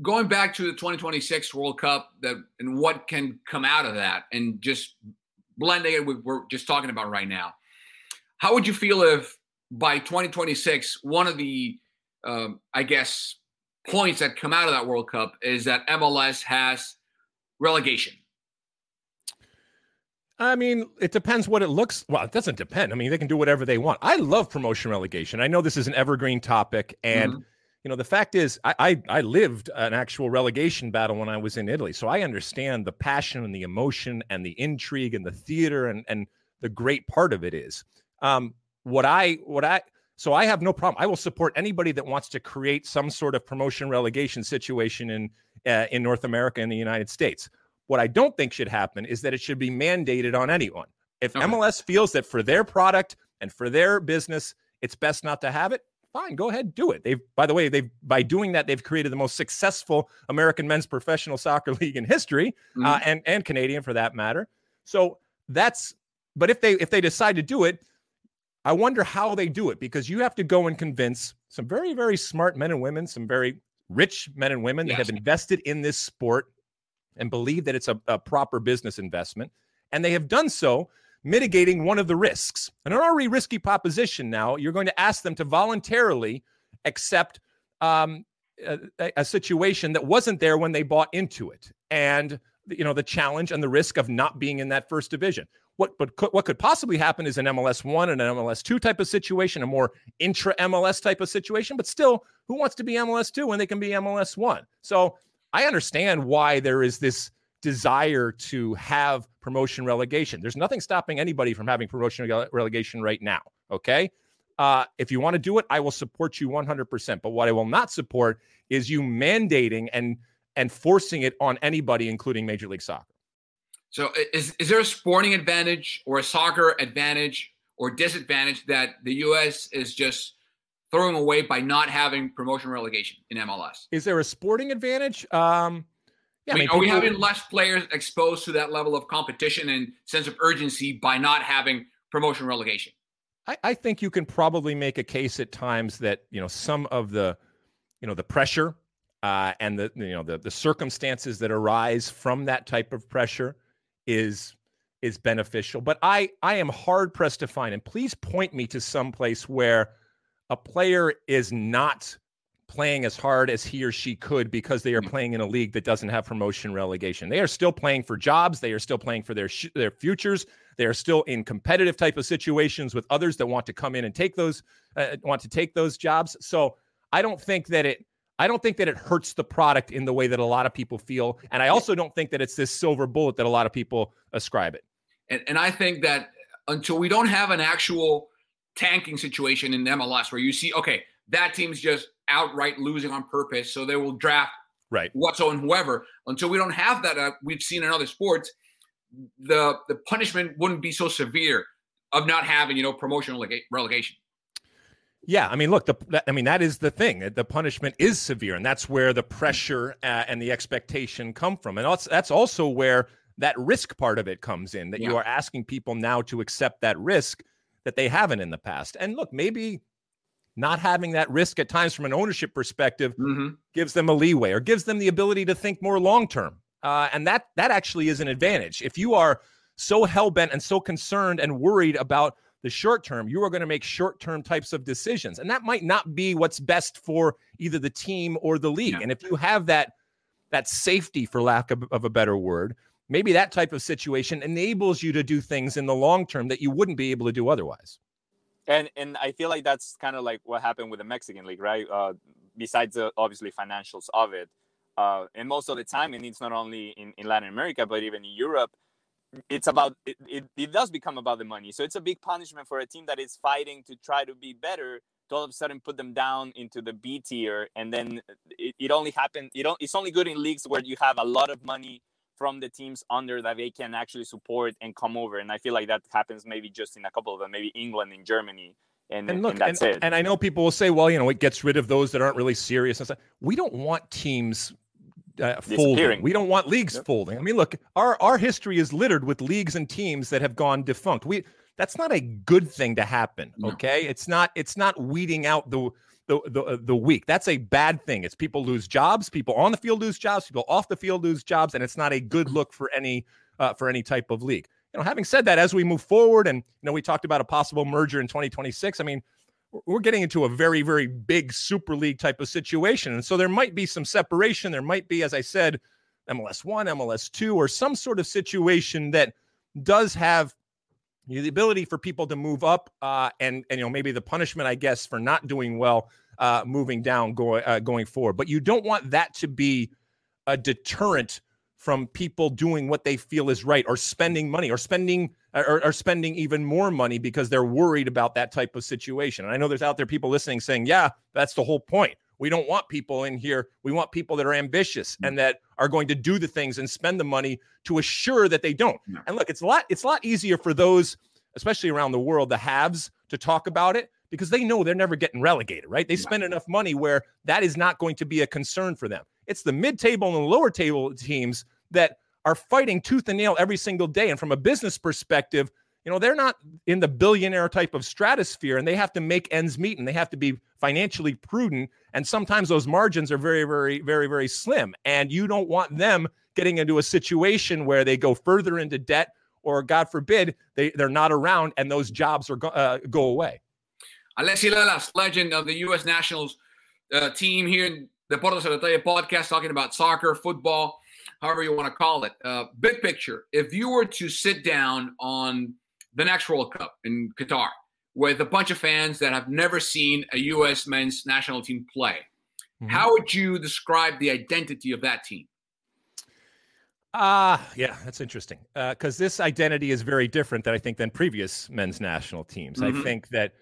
going back to the 2026 World Cup that and what can come out of that and just blending it with what we're just talking about right now. How would you feel if by 2026 one of the um, I guess points that come out of that World Cup is that MLS has relegation. I mean, it depends what it looks. Well, it doesn't depend. I mean, they can do whatever they want. I love promotion relegation. I know this is an evergreen topic, and mm-hmm. You know the fact is, I, I, I lived an actual relegation battle when I was in Italy, so I understand the passion and the emotion and the intrigue and the theater and and the great part of it is. Um, what I what I so I have no problem. I will support anybody that wants to create some sort of promotion relegation situation in uh, in North America and the United States. What I don't think should happen is that it should be mandated on anyone. If okay. MLS feels that for their product and for their business, it's best not to have it, fine, go ahead, do it. They've, by the way, they've by doing that, they've created the most successful American men's professional soccer league in history, uh, mm-hmm. uh, and and Canadian for that matter. So that's. But if they if they decide to do it, I wonder how they do it because you have to go and convince some very very smart men and women, some very rich men and women yes. that have invested in this sport and believe that it's a, a proper business investment. And they have done so mitigating one of the risks. And an already risky proposition now, you're going to ask them to voluntarily accept um, a, a, situation that wasn't there when they bought into it. And you know the challenge and the risk of not being in that first division. What but could, what could possibly happen is an MLS one and an MLS two type of situation, a more intra MLS type of situation. But still, who wants to be MLS two when they can be MLS one? So I understand why there is this desire to have promotion relegation. There's nothing stopping anybody from having promotion relegation right now. Okay. Uh, if you want to do it, I will support you 100%. But what I will not support is you mandating and and forcing it on anybody, including Major League Soccer. So, is is there a sporting advantage or a soccer advantage or disadvantage that the U.S. is just throwing away by not having promotion relegation in MLS. Is there a sporting advantage? Um, yeah, I mean, I mean are we having less players exposed to that level of competition and sense of urgency by not having promotion relegation? I, I think you can probably make a case at times that you know some of the you know the pressure uh, and the you know the the circumstances that arise from that type of pressure is is beneficial. But I I am hard pressed to find, and please point me to some place where a player is not playing as hard as he or she could because they are mm. playing in a league that doesn't have promotion relegation. They are still playing for jobs, they are still playing for their sh- their futures. They are still in competitive type of situations with others that want to come in and take those uh, want to take those jobs. So I don't think that it I don't think that it hurts the product in the way that a lot of people feel, and I also don't think that it's this silver bullet that a lot of people ascribe it. And, and I think that until we don't have an actual tanking situation in MLS where you see, okay, that team's just outright losing on purpose, so they will draft right whatso and whoever. Until we don't have that, uh, we've seen in other sports, the the punishment wouldn't be so severe of not having you know promotional relegation. Yeah, I mean, look, the I mean that is the thing. The punishment is severe, and that's where the pressure uh, and the expectation come from, and that's that's also where that risk part of it comes in. That yeah. you are asking people now to accept that risk that they haven't in the past. And look, maybe not having that risk at times from an ownership perspective mm-hmm. gives them a leeway or gives them the ability to think more long term. Uh, and that that actually is an advantage. If you are so hell bent and so concerned and worried about the short term, you are going to make short term types of decisions, and that might not be what's best for either the team or the league. Yeah. And if you have that that safety, for lack of, of a better word, maybe that type of situation enables you to do things in the long term that you wouldn't be able to do otherwise. And and I feel like that's kind of like what happened with the Mexican league, right? Uh, besides the obviously financials of it, uh, and most of the time, and it's not only in, in Latin America but even in Europe, it's about it, it, it does become about the money. So it's a big punishment for a team that is fighting to try to be better to all of a sudden put them down into the B tier, and then it, it only happens. You know, it's only good in leagues where you have a lot of money from the teams under that they can actually support and come over. And I feel like that happens maybe just in a couple of them, maybe England and Germany. And, and look, and that's and, it. And I know people will say, well, you know, it gets rid of those that aren't really serious. And stuff. We don't want teams uh, folding. We don't want leagues yep. folding. I mean, look, our our history is littered with leagues and teams that have gone defunct. We that's not a good thing to happen. Okay, it's not. It's not weeding out the the the uh, the weak. That's a bad thing. It's people lose jobs, people on the field lose jobs, people off the field lose jobs, and it's not a good look for any uh, for any type of league. You know, having said that, as we move forward, and you know, we talked about a possible merger in 2026. I mean, we're getting into a very, very big Super League type of situation. And so there might be some separation. There might be, as I said, MLS one, MLS two, or some sort of situation that does have the ability for people to move up uh, and and you know maybe the punishment I guess for not doing well uh, moving down going uh, going forward. But you don't want that to be a deterrent from people doing what they feel is right or spending money or spending or, or, spending even more money because they're worried about that type of situation. And I know there's out there people listening saying, "Yeah, that's the whole point. We don't want people in here. We want people that are ambitious mm. and that are going to do the things and spend the money to assure that they don't." And look, it's a lot it's a lot easier for those especially around the world the haves to talk about it because they know they're never getting relegated, right? They spend enough money where that is not going to be a concern for them. It's the mid-table and the lower table teams that are fighting tooth and nail every single day. And from a business perspective, you know, they're not in the billionaire type of stratosphere and they have to make ends meet and they have to be financially prudent. And sometimes those margins are very, very, very, very slim. And you don't want them getting into a situation where they go further into debt or, God forbid, they, they're not around and those jobs are go, uh, go away. Alexi Lalas, legend of the U.S. Nationals uh, team here in the al Detalle podcast, talking about soccer, football, however you want to call it. Uh, big picture, if you were to sit down on the next World Cup in Qatar with a bunch of fans that have never seen a U.S. men's national team play, mm-hmm. how would you describe the identity of that team? Ah, uh, yeah, that's interesting. Because uh, this identity is very different than I think than previous men's national teams. Mm-hmm. I think that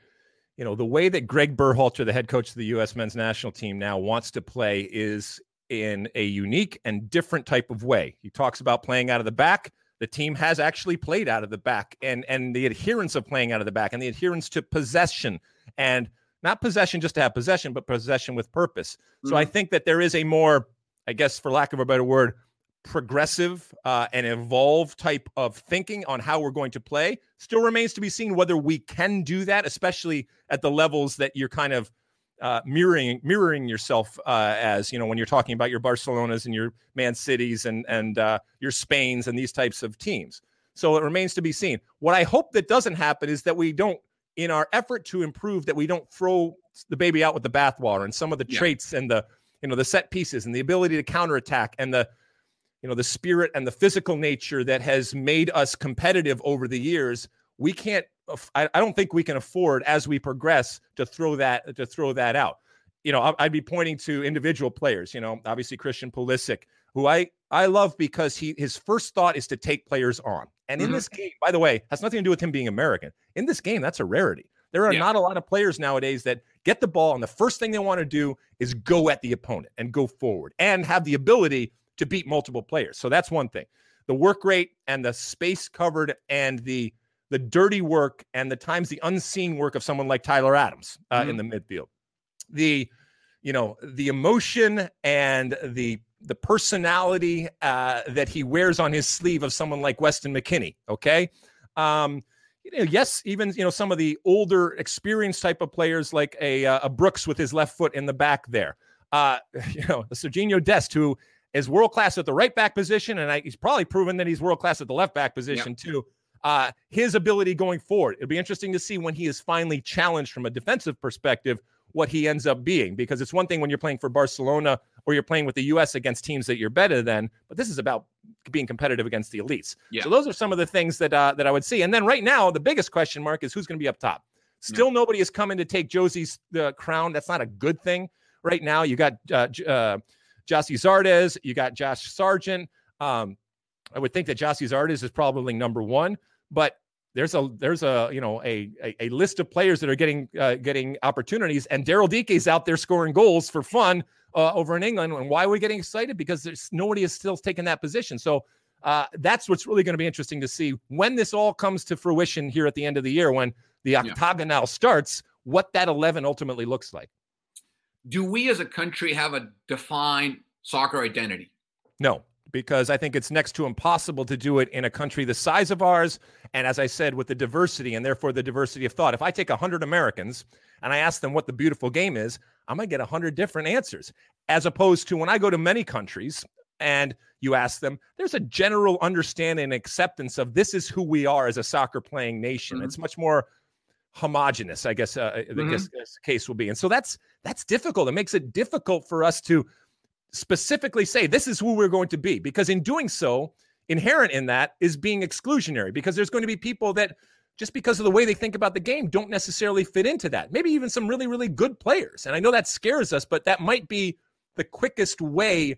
you know, the way that Greg Berhalter, the head coach of the U.S. men's national team, now wants to play is in a unique and different type of way. He talks about playing out of the back. The team has actually played out of the back, and and the adherence of playing out of the back, and the adherence to possession, and not possession just to have possession, but possession with purpose. Mm-hmm. So I mm-hmm. think that there is a more, I guess, for lack of a better word, progressive uh, and evolve type of thinking on how we're going to play. Still remains to be seen whether we can do that, especially at the levels that you're kind of uh, mirroring mirroring yourself uh, as you know when you're talking about your Barcelonas and your Man Cities and and uh, your Spains and these types of teams. So it remains to be seen. What I hope that doesn't happen is that we don't, in our effort to improve, that we don't throw the baby out with the bathwater and some of the yeah. traits and the you know the set pieces and the ability to counterattack and the you know the spirit and the physical nature that has made us competitive over the years we can't I, don't think we can afford as we progress to throw that to throw that out you know i'd be pointing to individual players you know obviously christian pulisic who i i love because he his first thought is to take players on and in mm-hmm. this game by the way has nothing to do with him being american in this game that's a rarity there are yeah. not a lot of players nowadays that get the ball and the first thing they want to do is go at the opponent and go forward and have the ability to beat multiple players. So that's one thing. The work rate and the space covered and the the dirty work and the times the unseen work of someone like Tyler Adams uh, mm-hmm. in the midfield. The you know the emotion and the the personality uh, that he wears on his sleeve of someone like Weston McKennie. Okay. Um, you know, yes, even you know some of the older, experienced type of players like a, uh, a Brooks with his left foot in the back there. Uh, you know, Sergiño Dest, who is world class at the right back position, and I, he's probably proven that he's world class at the left back position yeah. too. Uh, his ability going forward, it'll be interesting to see when he is finally challenged from a defensive perspective what he ends up being. Because it's one thing when you're playing for Barcelona or you're playing with the U.S. against teams that you're better than, but this is about being competitive against the elites. Yeah. So those are some of the things that uh, that I would see. And then right now, the biggest question mark is who's going to be up top. Still, yeah. nobody is coming to take Jozy's uh, crown. That's not a good thing right now. You got uh, uh Gyasi Zardes, you got Josh Sargent. Um, I would think that Gyasi Zardes is probably number one, but there's a there's a you know a a, a list of players that are getting uh, getting opportunities, and Daryl Dike is out there scoring goals for fun uh, over in England. And why are we getting excited? Because there's nobody is still taking that position. So uh, that's what's really going to be interesting to see when this all comes to fruition here at the end of the year, when the octagonal yeah. starts, what that eleven ultimately looks like do we as a country have a defined soccer identity? No, because I think it's next to impossible to do it in a country the size of ours. And as I said, with the diversity and therefore the diversity of thought. If I take 100 Americans and I ask them what the beautiful game is, I'm going to get 100 different answers. As opposed to when I go to many countries and you ask them, there's a general understanding and acceptance of this is who we are as a soccer playing nation. Mm-hmm. It's much more homogenous. I guess uh, mm-hmm. I guess the case will be, and so that's that's difficult. It makes it difficult for us to specifically say this is who we're going to be because in doing so, inherent in that is being exclusionary because there's going to be people that just because of the way they think about the game don't necessarily fit into that. Maybe even some really really good players, and I know that scares us, but that might be the quickest way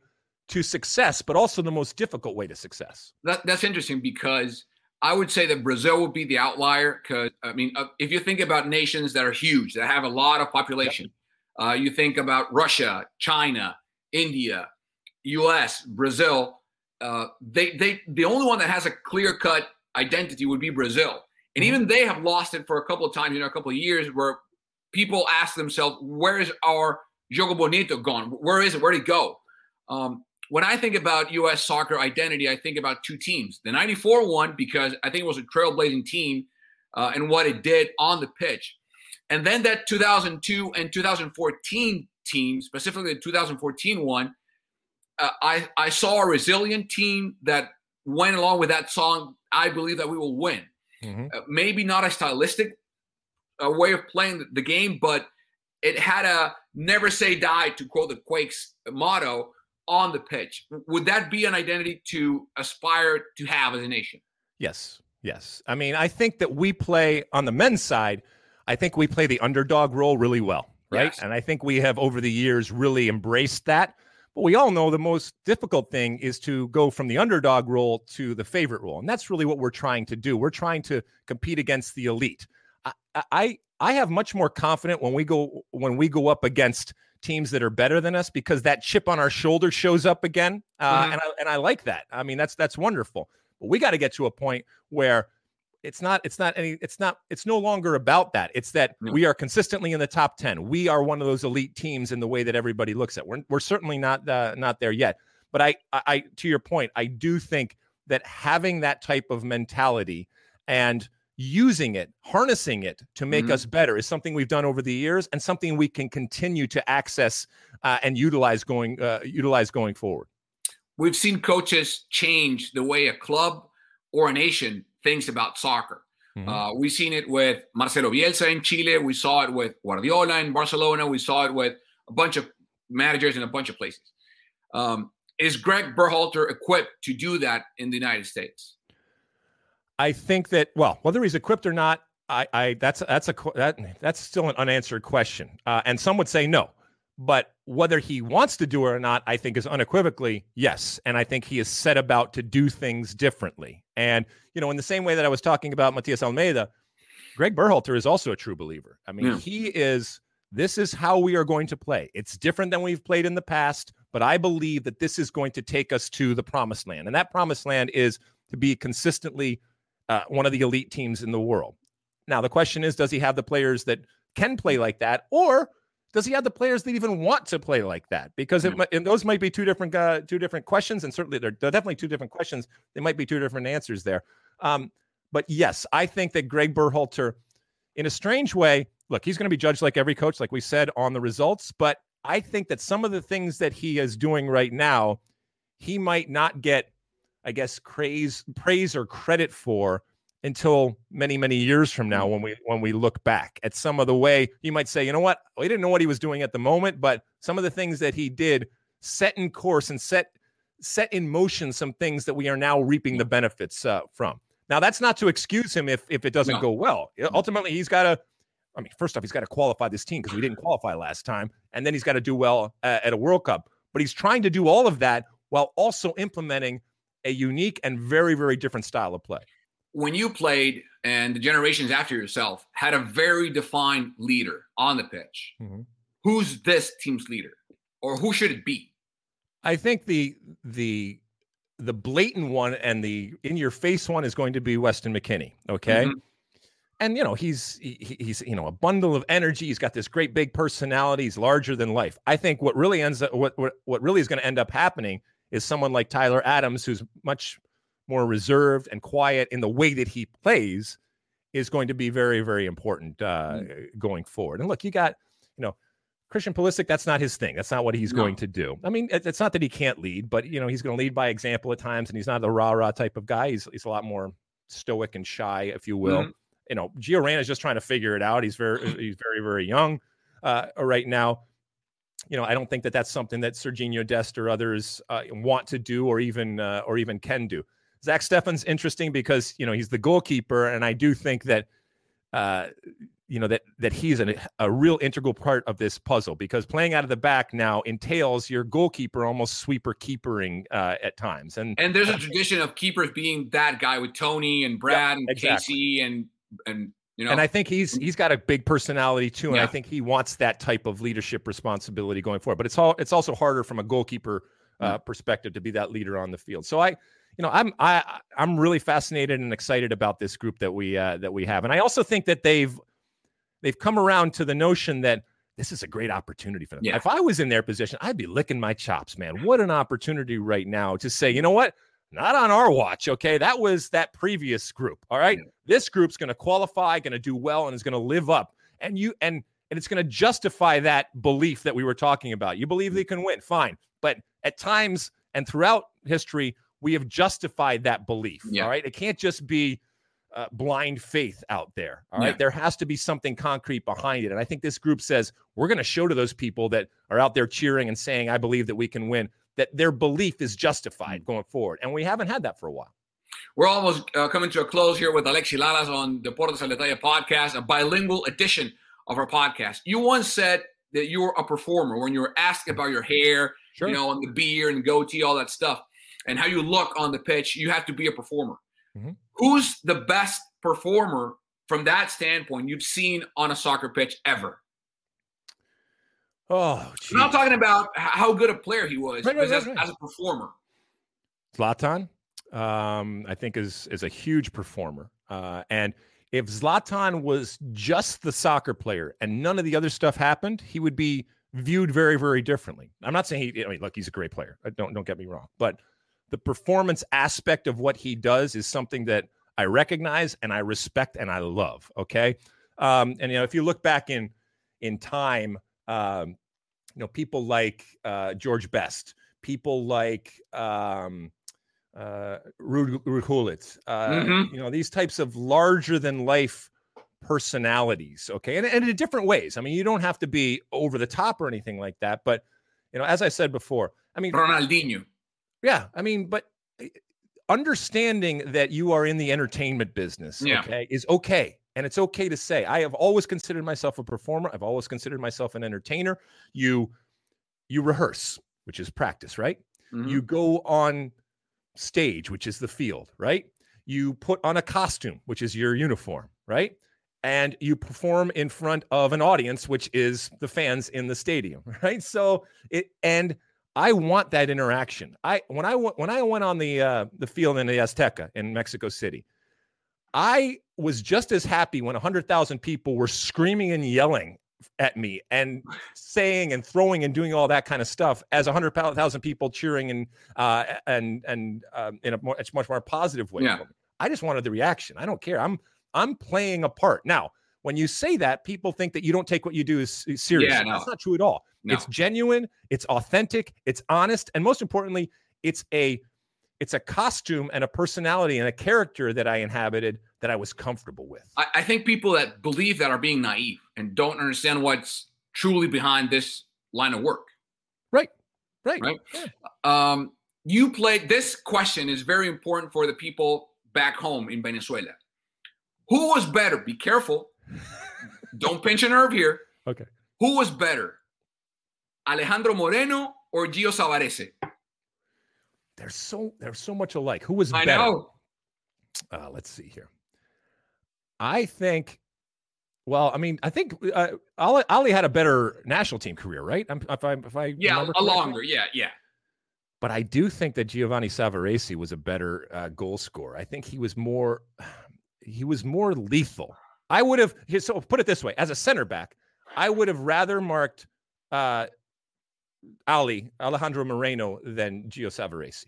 to success, but also the most difficult way to success. That, that's interesting because I would say that Brazil would be the outlier because I mean, uh, if you think about nations that are huge, that have a lot of population, yep. uh, you think about Russia, China, India, U.S., Brazil. Uh, they they the only one that has a clear cut identity would be Brazil, and mm-hmm. even they have lost it for a couple of times in you know, a couple of years where people ask themselves, "Where is our Jogo Bonito gone? Where is it? Where did it go?" Um, when I think about U.S. soccer identity, I think about two teams. The 94 one, because I think it was a trailblazing team uh, and what it did on the pitch. And then that 2002 and 2014 team, specifically the 2014 one, uh, I, I saw a resilient team that went along with that song. I believe that we will win. Mm-hmm. Uh, maybe not a stylistic uh, way of playing the, the game, but it had a never say die, to quote the Quakes motto on the pitch. Would that be an identity to aspire to have as a nation? Yes. Yes. I mean, I think that we play on the men's side, I think we play the underdog role really well, right? Yes. And I think we have over the years really embraced that. But we all know the most difficult thing is to go from the underdog role to the favorite role. And that's really what we're trying to do. We're trying to compete against the elite. I I, I have much more confident when we go when we go up against teams that are better than us because that chip on our shoulder shows up again, uh, mm-hmm. and I and I like that. I mean, that's that's wonderful. But we got to get to a point where it's not it's not any it's not it's no longer about that. It's that no. we are consistently in the top ten. We are one of those elite teams in the way that everybody looks at. We're we're certainly not uh, not there yet. But I, I to your point, I do think that having that type of mentality and using it, harnessing it to make mm-hmm. us better is something we've done over the years and something we can continue to access uh, and utilize going uh, utilize going forward. We've seen coaches change the way a club or a nation thinks about soccer. Mm-hmm. Uh, we've seen it with Marcelo Bielsa in Chile. We saw it with Guardiola in Barcelona. We saw it with a bunch of managers in a bunch of places. Um, is Greg Berhalter equipped to do that in the United States? I think that well, whether he's equipped or not, I, I that's that's a that that's still an unanswered question, uh, and some would say no. But whether he wants to do it or not, I think is unequivocally yes. And I think he is set about to do things differently. And you know, in the same way that I was talking about Matias Almeyda, Greg Berhalter is also a true believer. I mean, yeah. he is. This is how we are going to play. It's different than we've played in the past, but I believe that this is going to take us to the promised land. And that promised land is to be consistently uh, one of the elite teams in the world. Now, the question is, does he have the players that can play like that, or does he have the players that even want to play like that? Because it, and those might be two different uh, two different questions, and certainly they're, they're, definitely two different questions. They might be two different answers there. Um, but yes, I think that Greg Berhalter, in a strange way, look, he's going to be judged like every coach, like we said, on the results. But I think that some of the things that he is doing right now, he might not get I guess, praise, praise or credit for until many, many years from now when we when we look back at some of the way you might say, you know what, we didn't know what he was doing at the moment, but some of the things that he did set in course and set set in motion some things that we are now reaping the benefits uh, from. Now, that's not to excuse him if if it doesn't no. go well. Ultimately, he's got to. I mean, first off, he's got to qualify this team because we didn't qualify last time, and then he's got to do well uh, at a World Cup. But he's trying to do all of that while also implementing a unique and very, very different style of play. When you played and the generations after yourself had a very defined leader on the pitch, mm-hmm. who's this team's leader or who should it be? I think the the the blatant one and the in your face one is going to be Weston McKennie. Okay. Mm-hmm. And you know he's he, he's you know a bundle of energy. He's got this great big personality. He's larger than life. I think what really ends up what what, what really is going to end up happening is someone like Tyler Adams, who's much more reserved and quiet in the way that he plays, is going to be very, very important uh, mm. going forward. And look, you got, you know, Christian Pulisic, that's not his thing. That's not what he's no. going to do. I mean, it's not that he can't lead, but you know, he's going to lead by example at times, and he's not the rah rah type of guy. He's he's a lot more stoic and shy, if you will. Mm-hmm. you know, Gio Reyna is just trying to figure it out. He's very, he's very, very young uh, right now. You know, I don't think that that's something that Sergiño Dest or others uh, want to do or even uh, or even can do. Zach Steffen's interesting because you know he's the goalkeeper, and I do think that uh, you know that that he's an, a real integral part of this puzzle because playing out of the back now entails your goalkeeper almost sweeper keepering uh, at times. And and there's a tradition of keepers being that guy with Tony and Brad and exactly. Casey and and you know. And I think he's he's got a big personality too and yeah. I think he wants that type of leadership responsibility going forward. But it's all it's also harder from a goalkeeper uh, perspective to be that leader on the field. So I you know I'm I I'm really fascinated and excited about this group that we uh, that we have and I also think that they've they've come around to the notion that this is a great opportunity for them. Yeah. If I was in their position, I'd be licking my chops, man. What an opportunity right now to say, you know what? Not on our watch, okay? That was that previous group. All right. Yeah. This group's going to qualify, going to do well, and is going to live up. And you and and it's going to justify that belief that we were talking about. You believe they can win, fine. But at times and throughout history, we have justified that belief. Yeah. All right. It can't just be uh, blind faith out there. All right. Yeah. There has to be something concrete behind it. And I think this group says we're going to show to those people that are out there cheering and saying, I believe that we can win, that their belief is justified mm. going forward. And we haven't had that for a while. We're almost uh, coming to a close here with Alexi Lalas on Deportes al Detalle podcast, a bilingual edition of our podcast. You once said that you were a performer when you were asked about your hair, sure. you know, and the beard and goatee, all that stuff, and how you look on the pitch. You have to be a performer. Mm-hmm. Who's the best performer from that standpoint you've seen on a soccer pitch ever? Oh, geez. I'm not talking about how good a player he was, right, right, right, as, as, a performer. Zlatan, um, I think is is a huge performer, uh, and if Zlatan was just the soccer player and none of the other stuff happened, he would be viewed very, very differently. I'm not saying he. I mean, look, he's a great player. Don't don't get me wrong, but the performance aspect of what he does is something that I recognize and I respect and I love. Okay, um, and you know if you look back in in time, um, you know people like uh, George Best, people like um, uh, Ruud, Gullit, uh, mm-hmm. you know these types of larger than life personalities. Okay, and, and in different ways. I mean, you don't have to be over the top or anything like that, but you know, as I said before, I mean, Ronaldinho. Yeah, I mean, but eh, understanding that you are in the entertainment business, yeah. okay, is okay. And it's okay to say, I have always considered myself a performer. I've always considered myself an entertainer. You you rehearse, which is practice, right? Mm-hmm. You go on stage, which is the field, right? You put on a costume, which is your uniform, right? And you perform in front of an audience, which is the fans in the stadium, right? So it and I want that interaction. I when I when I went on the uh, the field in the Azteca in Mexico City, I was just as happy when hundred thousand people were screaming and yelling at me and saying and throwing and doing all that kind of stuff as hundred thousand people cheering and uh, and and um, in a, more, a much more positive way. Yeah. I just wanted the reaction. I don't care. I'm I'm playing a part now. When you say that, people think that you don't take what you do as serious. Yeah, no. That's not true at all. No. It's genuine, it's authentic, it's honest, and most importantly, it's a it's a costume and a personality and a character that I inhabited that I was comfortable with. I, I think people that believe that are being naive and don't understand what's truly behind this line of work. Right. Right. Right. Yeah. Um, you played this question is very important for the people back home in Venezuela. Who was better? Be careful. don't pinch a nerve here. Okay. Who was better? Alejandro Moreno or Gio Savarese? They're so they're so much alike. Who was I better? know. Uh, let's see here. I think. Well, I mean, I think uh, Ali, Ali had a better national team career, right? If I, if I yeah, a longer, yeah, yeah. But I do think that Giovanni Savarese was a better uh, goal scorer. I think he was more, he was more lethal. I would have so put it this way: as a center back, I would have rather marked uh, Ali, Alejandro Moreno, than Gio Savarese.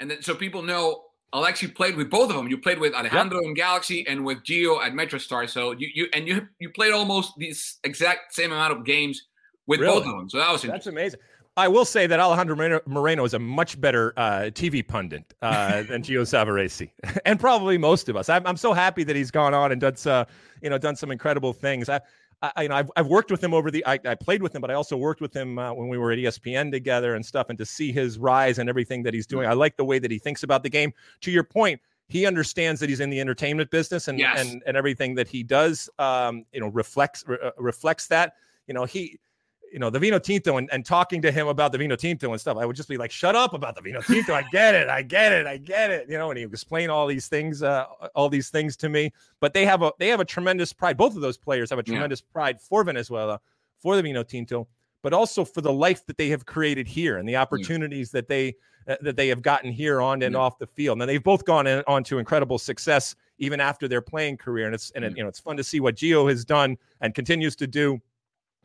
And then so people know Alexi played with both of them. You played with Alejandro yep. in Galaxy and with Gio at MetroStar. So you you and you you played almost these exact same amount of games with really? both of them. So that was that's amazing. I will say that Alejandro Moreno is a much better uh, TV pundit uh, than Gio Savarese, and probably most of us. I'm, I'm so happy that he's gone on and done, uh, you know, done some incredible things. I, I, you know, I've, I've worked with him over the, I, I played with him, but I also worked with him uh, when we were at ESPN together and stuff. And to see his rise and everything that he's doing, I like the way that he thinks about the game. To your point, he understands that he's in the entertainment business and yes. and, and everything that he does, um, you know, reflects re- uh, reflects that. You know, he you know, the Vino Tinto and, and talking to him about the Vino Tinto and stuff, I would just be like, shut up about the Vino Tinto. I get it. I get it. I get it. You know, and he would explain all these things, uh, all these things to me. But they have a they have a tremendous pride. Both of those players have a tremendous yeah. pride for Venezuela, for the Vino Tinto, but also for the life that they have created here and the opportunities yeah. that they uh, that they have gotten here on and yeah. off the field. Now they've both gone in, on to incredible success even after their playing career. And it's and it, you know it's fun to see what Gio has done and continues to do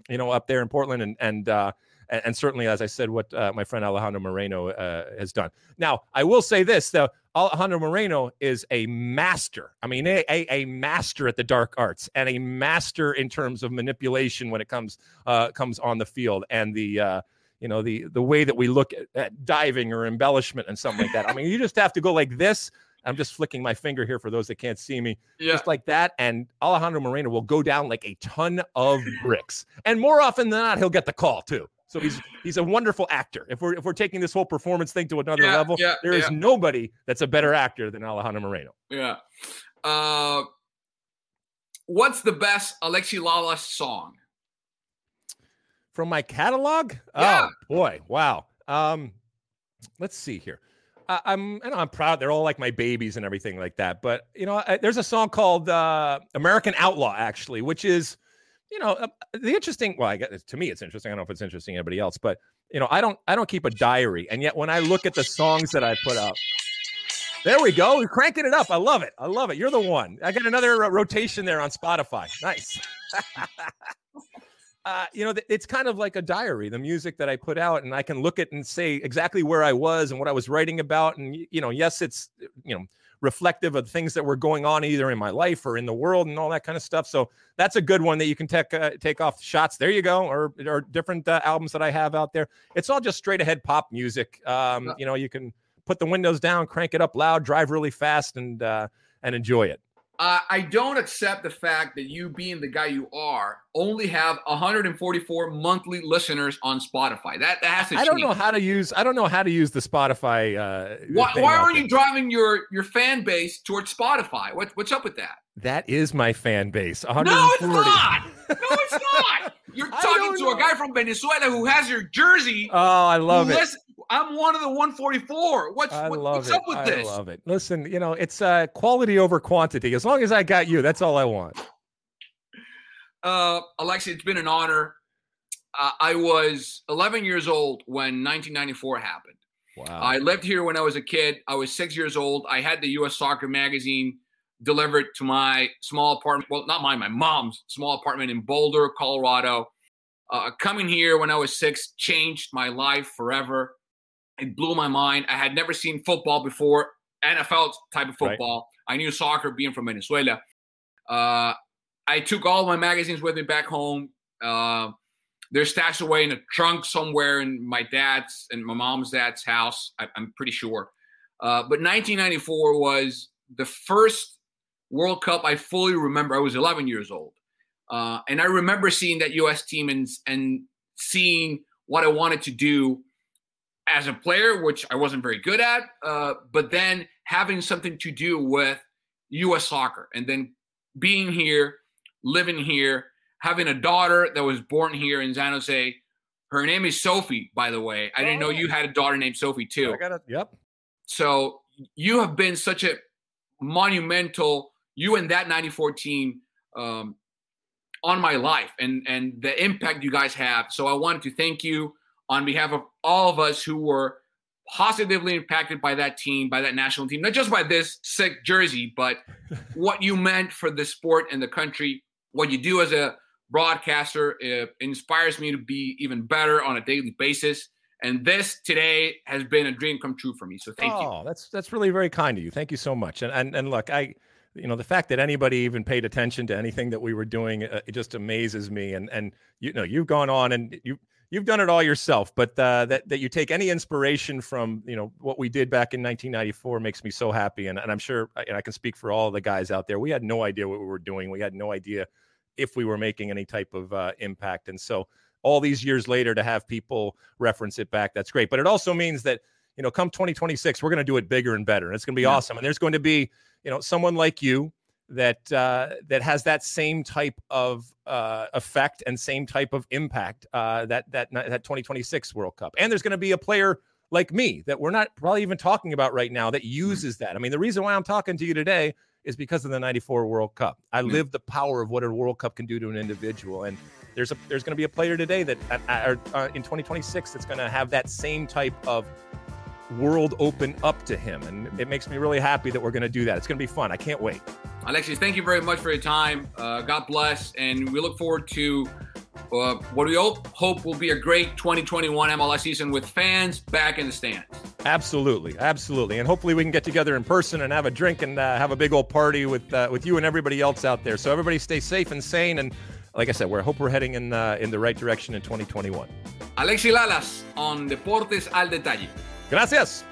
you know, up there in Portland, and and uh, and, certainly, as I said, what uh, my friend Alejandro Moreno uh, has done. Now, I will say this: though, Alejandro Moreno is a master. I mean, a, a, a, master at the dark arts and a master in terms of manipulation when it comes uh, comes on the field and the. Uh, you know the the way that we look at, at diving or embellishment and something like that. I mean, you just have to go like this I'm just flicking my finger here for those that can't see me. Yeah. Just like that. And Alejandro Moreno will go down like a ton of bricks. And more often than not, he'll get the call too. So he's he's a wonderful actor. If we're if we're taking this whole performance thing to another yeah, level, yeah, there is nobody that's a better actor than Alejandro Moreno. Yeah. Uh, what's the best Alexi Lalas song? From my catalog? Oh boy, wow. Um, let's see here. I, am and I'm proud. They're all like my babies and everything like that. But you know, I, there's a song called uh, "American Outlaw" actually, which is, you know, uh, the interesting. Well, I guess to me it's interesting. I don't know if it's interesting to anybody else, but you know, I don't I don't keep a diary, and yet when I look at the songs that I put out. There we go. We're cranking it up. I love it. I love it. You're the one. I got another uh, rotation there on Spotify. Nice. uh, you know, it's kind of like a diary, the music that I put out, and I can look at and say exactly where I was and what I was writing about. And, you know, yes, it's, you know, reflective of things that were going on either in my life or in the world and all that kind of stuff. So that's a good one that you can take uh, take off shots. There you go, or or different uh, albums that I have out there. It's all just straight ahead pop music. Um, you know, you can put the windows down, crank it up loud, drive really fast, and uh, and enjoy it. Uh, I don't accept the fact that you, being the guy you are, only have 144 monthly listeners on Spotify. That, that has to. I don't know how to use. I don't know how to use the Spotify. Uh, why, why aren't you driving your your fan base towards Spotify? What, what's up with that? That is my fan base. No, it's not. No, it's not. You're talking to know. a guy from Venezuela who has your jersey. Oh, I love it. I'm one of the 144. What's, what, what's up with I this? I love it. Listen, you know, it's uh, quality over quantity. As long as I got you, that's all I want. Uh, Alexi, it's been an honor. Uh, I was 11 years old when 1994 happened. Wow. I lived here when I was a kid. I was six years old. I had the U.S. Soccer magazine delivered to my small apartment. Well, not mine, my mom's small apartment in Boulder, Colorado. Uh, coming here when I was six changed my life forever. It blew my mind. I had never seen football before, NFL type of football. Right. I knew soccer being from Venezuela. Uh, I took all my magazines with me back home. Uh, they're stashed away in a trunk somewhere in my dad's and my mom's dad's house. I, am pretty sure. Uh, but 1994 was the first World Cup I fully remember. I was 11 years old. Uh, and I remember seeing that U.S. team and, and seeing what I wanted to do as a player, which I wasn't very good at, uh, but then having something to do with U.S. soccer and then being here, living here, having a daughter that was born here in San Jose. Her name is Sophie, by the way. I didn't know you had a daughter named Sophie too. I got it. Yep. So you have been such a monumental, you and that 94 team um, on my life and and the impact you guys have. So I wanted to thank you on behalf of all of us who were positively impacted by that team, by that national team, not just by this sick jersey, but what you meant for the sport and the country, what you do as a broadcaster inspires me to be even better on a daily basis. And this today has been a dream come true for me. So thank oh, you. Oh, that's that's really very kind of you. Thank you so much. And and and look, I you know the fact that anybody even paid attention to anything that we were doing uh, it just amazes me and and you know you've gone on and you you've done it all yourself, but uh, that that you take any inspiration from you know what we did back in 1994 makes me so happy, and, and I'm sure and I can speak for all the guys out there. We had no idea what we were doing. We had no idea if we were making any type of uh, impact, and so all these years later to have people reference it back, that's great. But it also means that you know, come 2026, we're going to do it bigger and better, and it's going to be yeah. awesome. And there's going to be you know someone like you that uh, that has that same type of uh, effect and same type of impact uh, that that that 2026 World Cup. And there's going to be a player like me that we're not probably even talking about right now that mm-hmm. uses that. I mean, the reason why I'm talking to you today is because of the 94 World Cup. I mm-hmm. live the power of what a World Cup can do to an individual and there's a there's going to be a player today that uh, uh, in 2026 that's going to have that same type of world open up to him. And it makes me really happy that we're going to do that. It's going to be fun. I can't wait. Alexis, thank you very much for your time. Uh, God bless. And we look forward to uh, what we hope, hope will be a great 2021 MLS season with fans back in the stands. Absolutely. Absolutely. And hopefully we can get together in person and have a drink and uh, have a big old party with, uh, with you and everybody else out there. So everybody stay safe and sane. And like I said, we hope we're heading in, uh, in the right direction in 2021. Alexi Lalas on Deportes al Detalle. Gracias.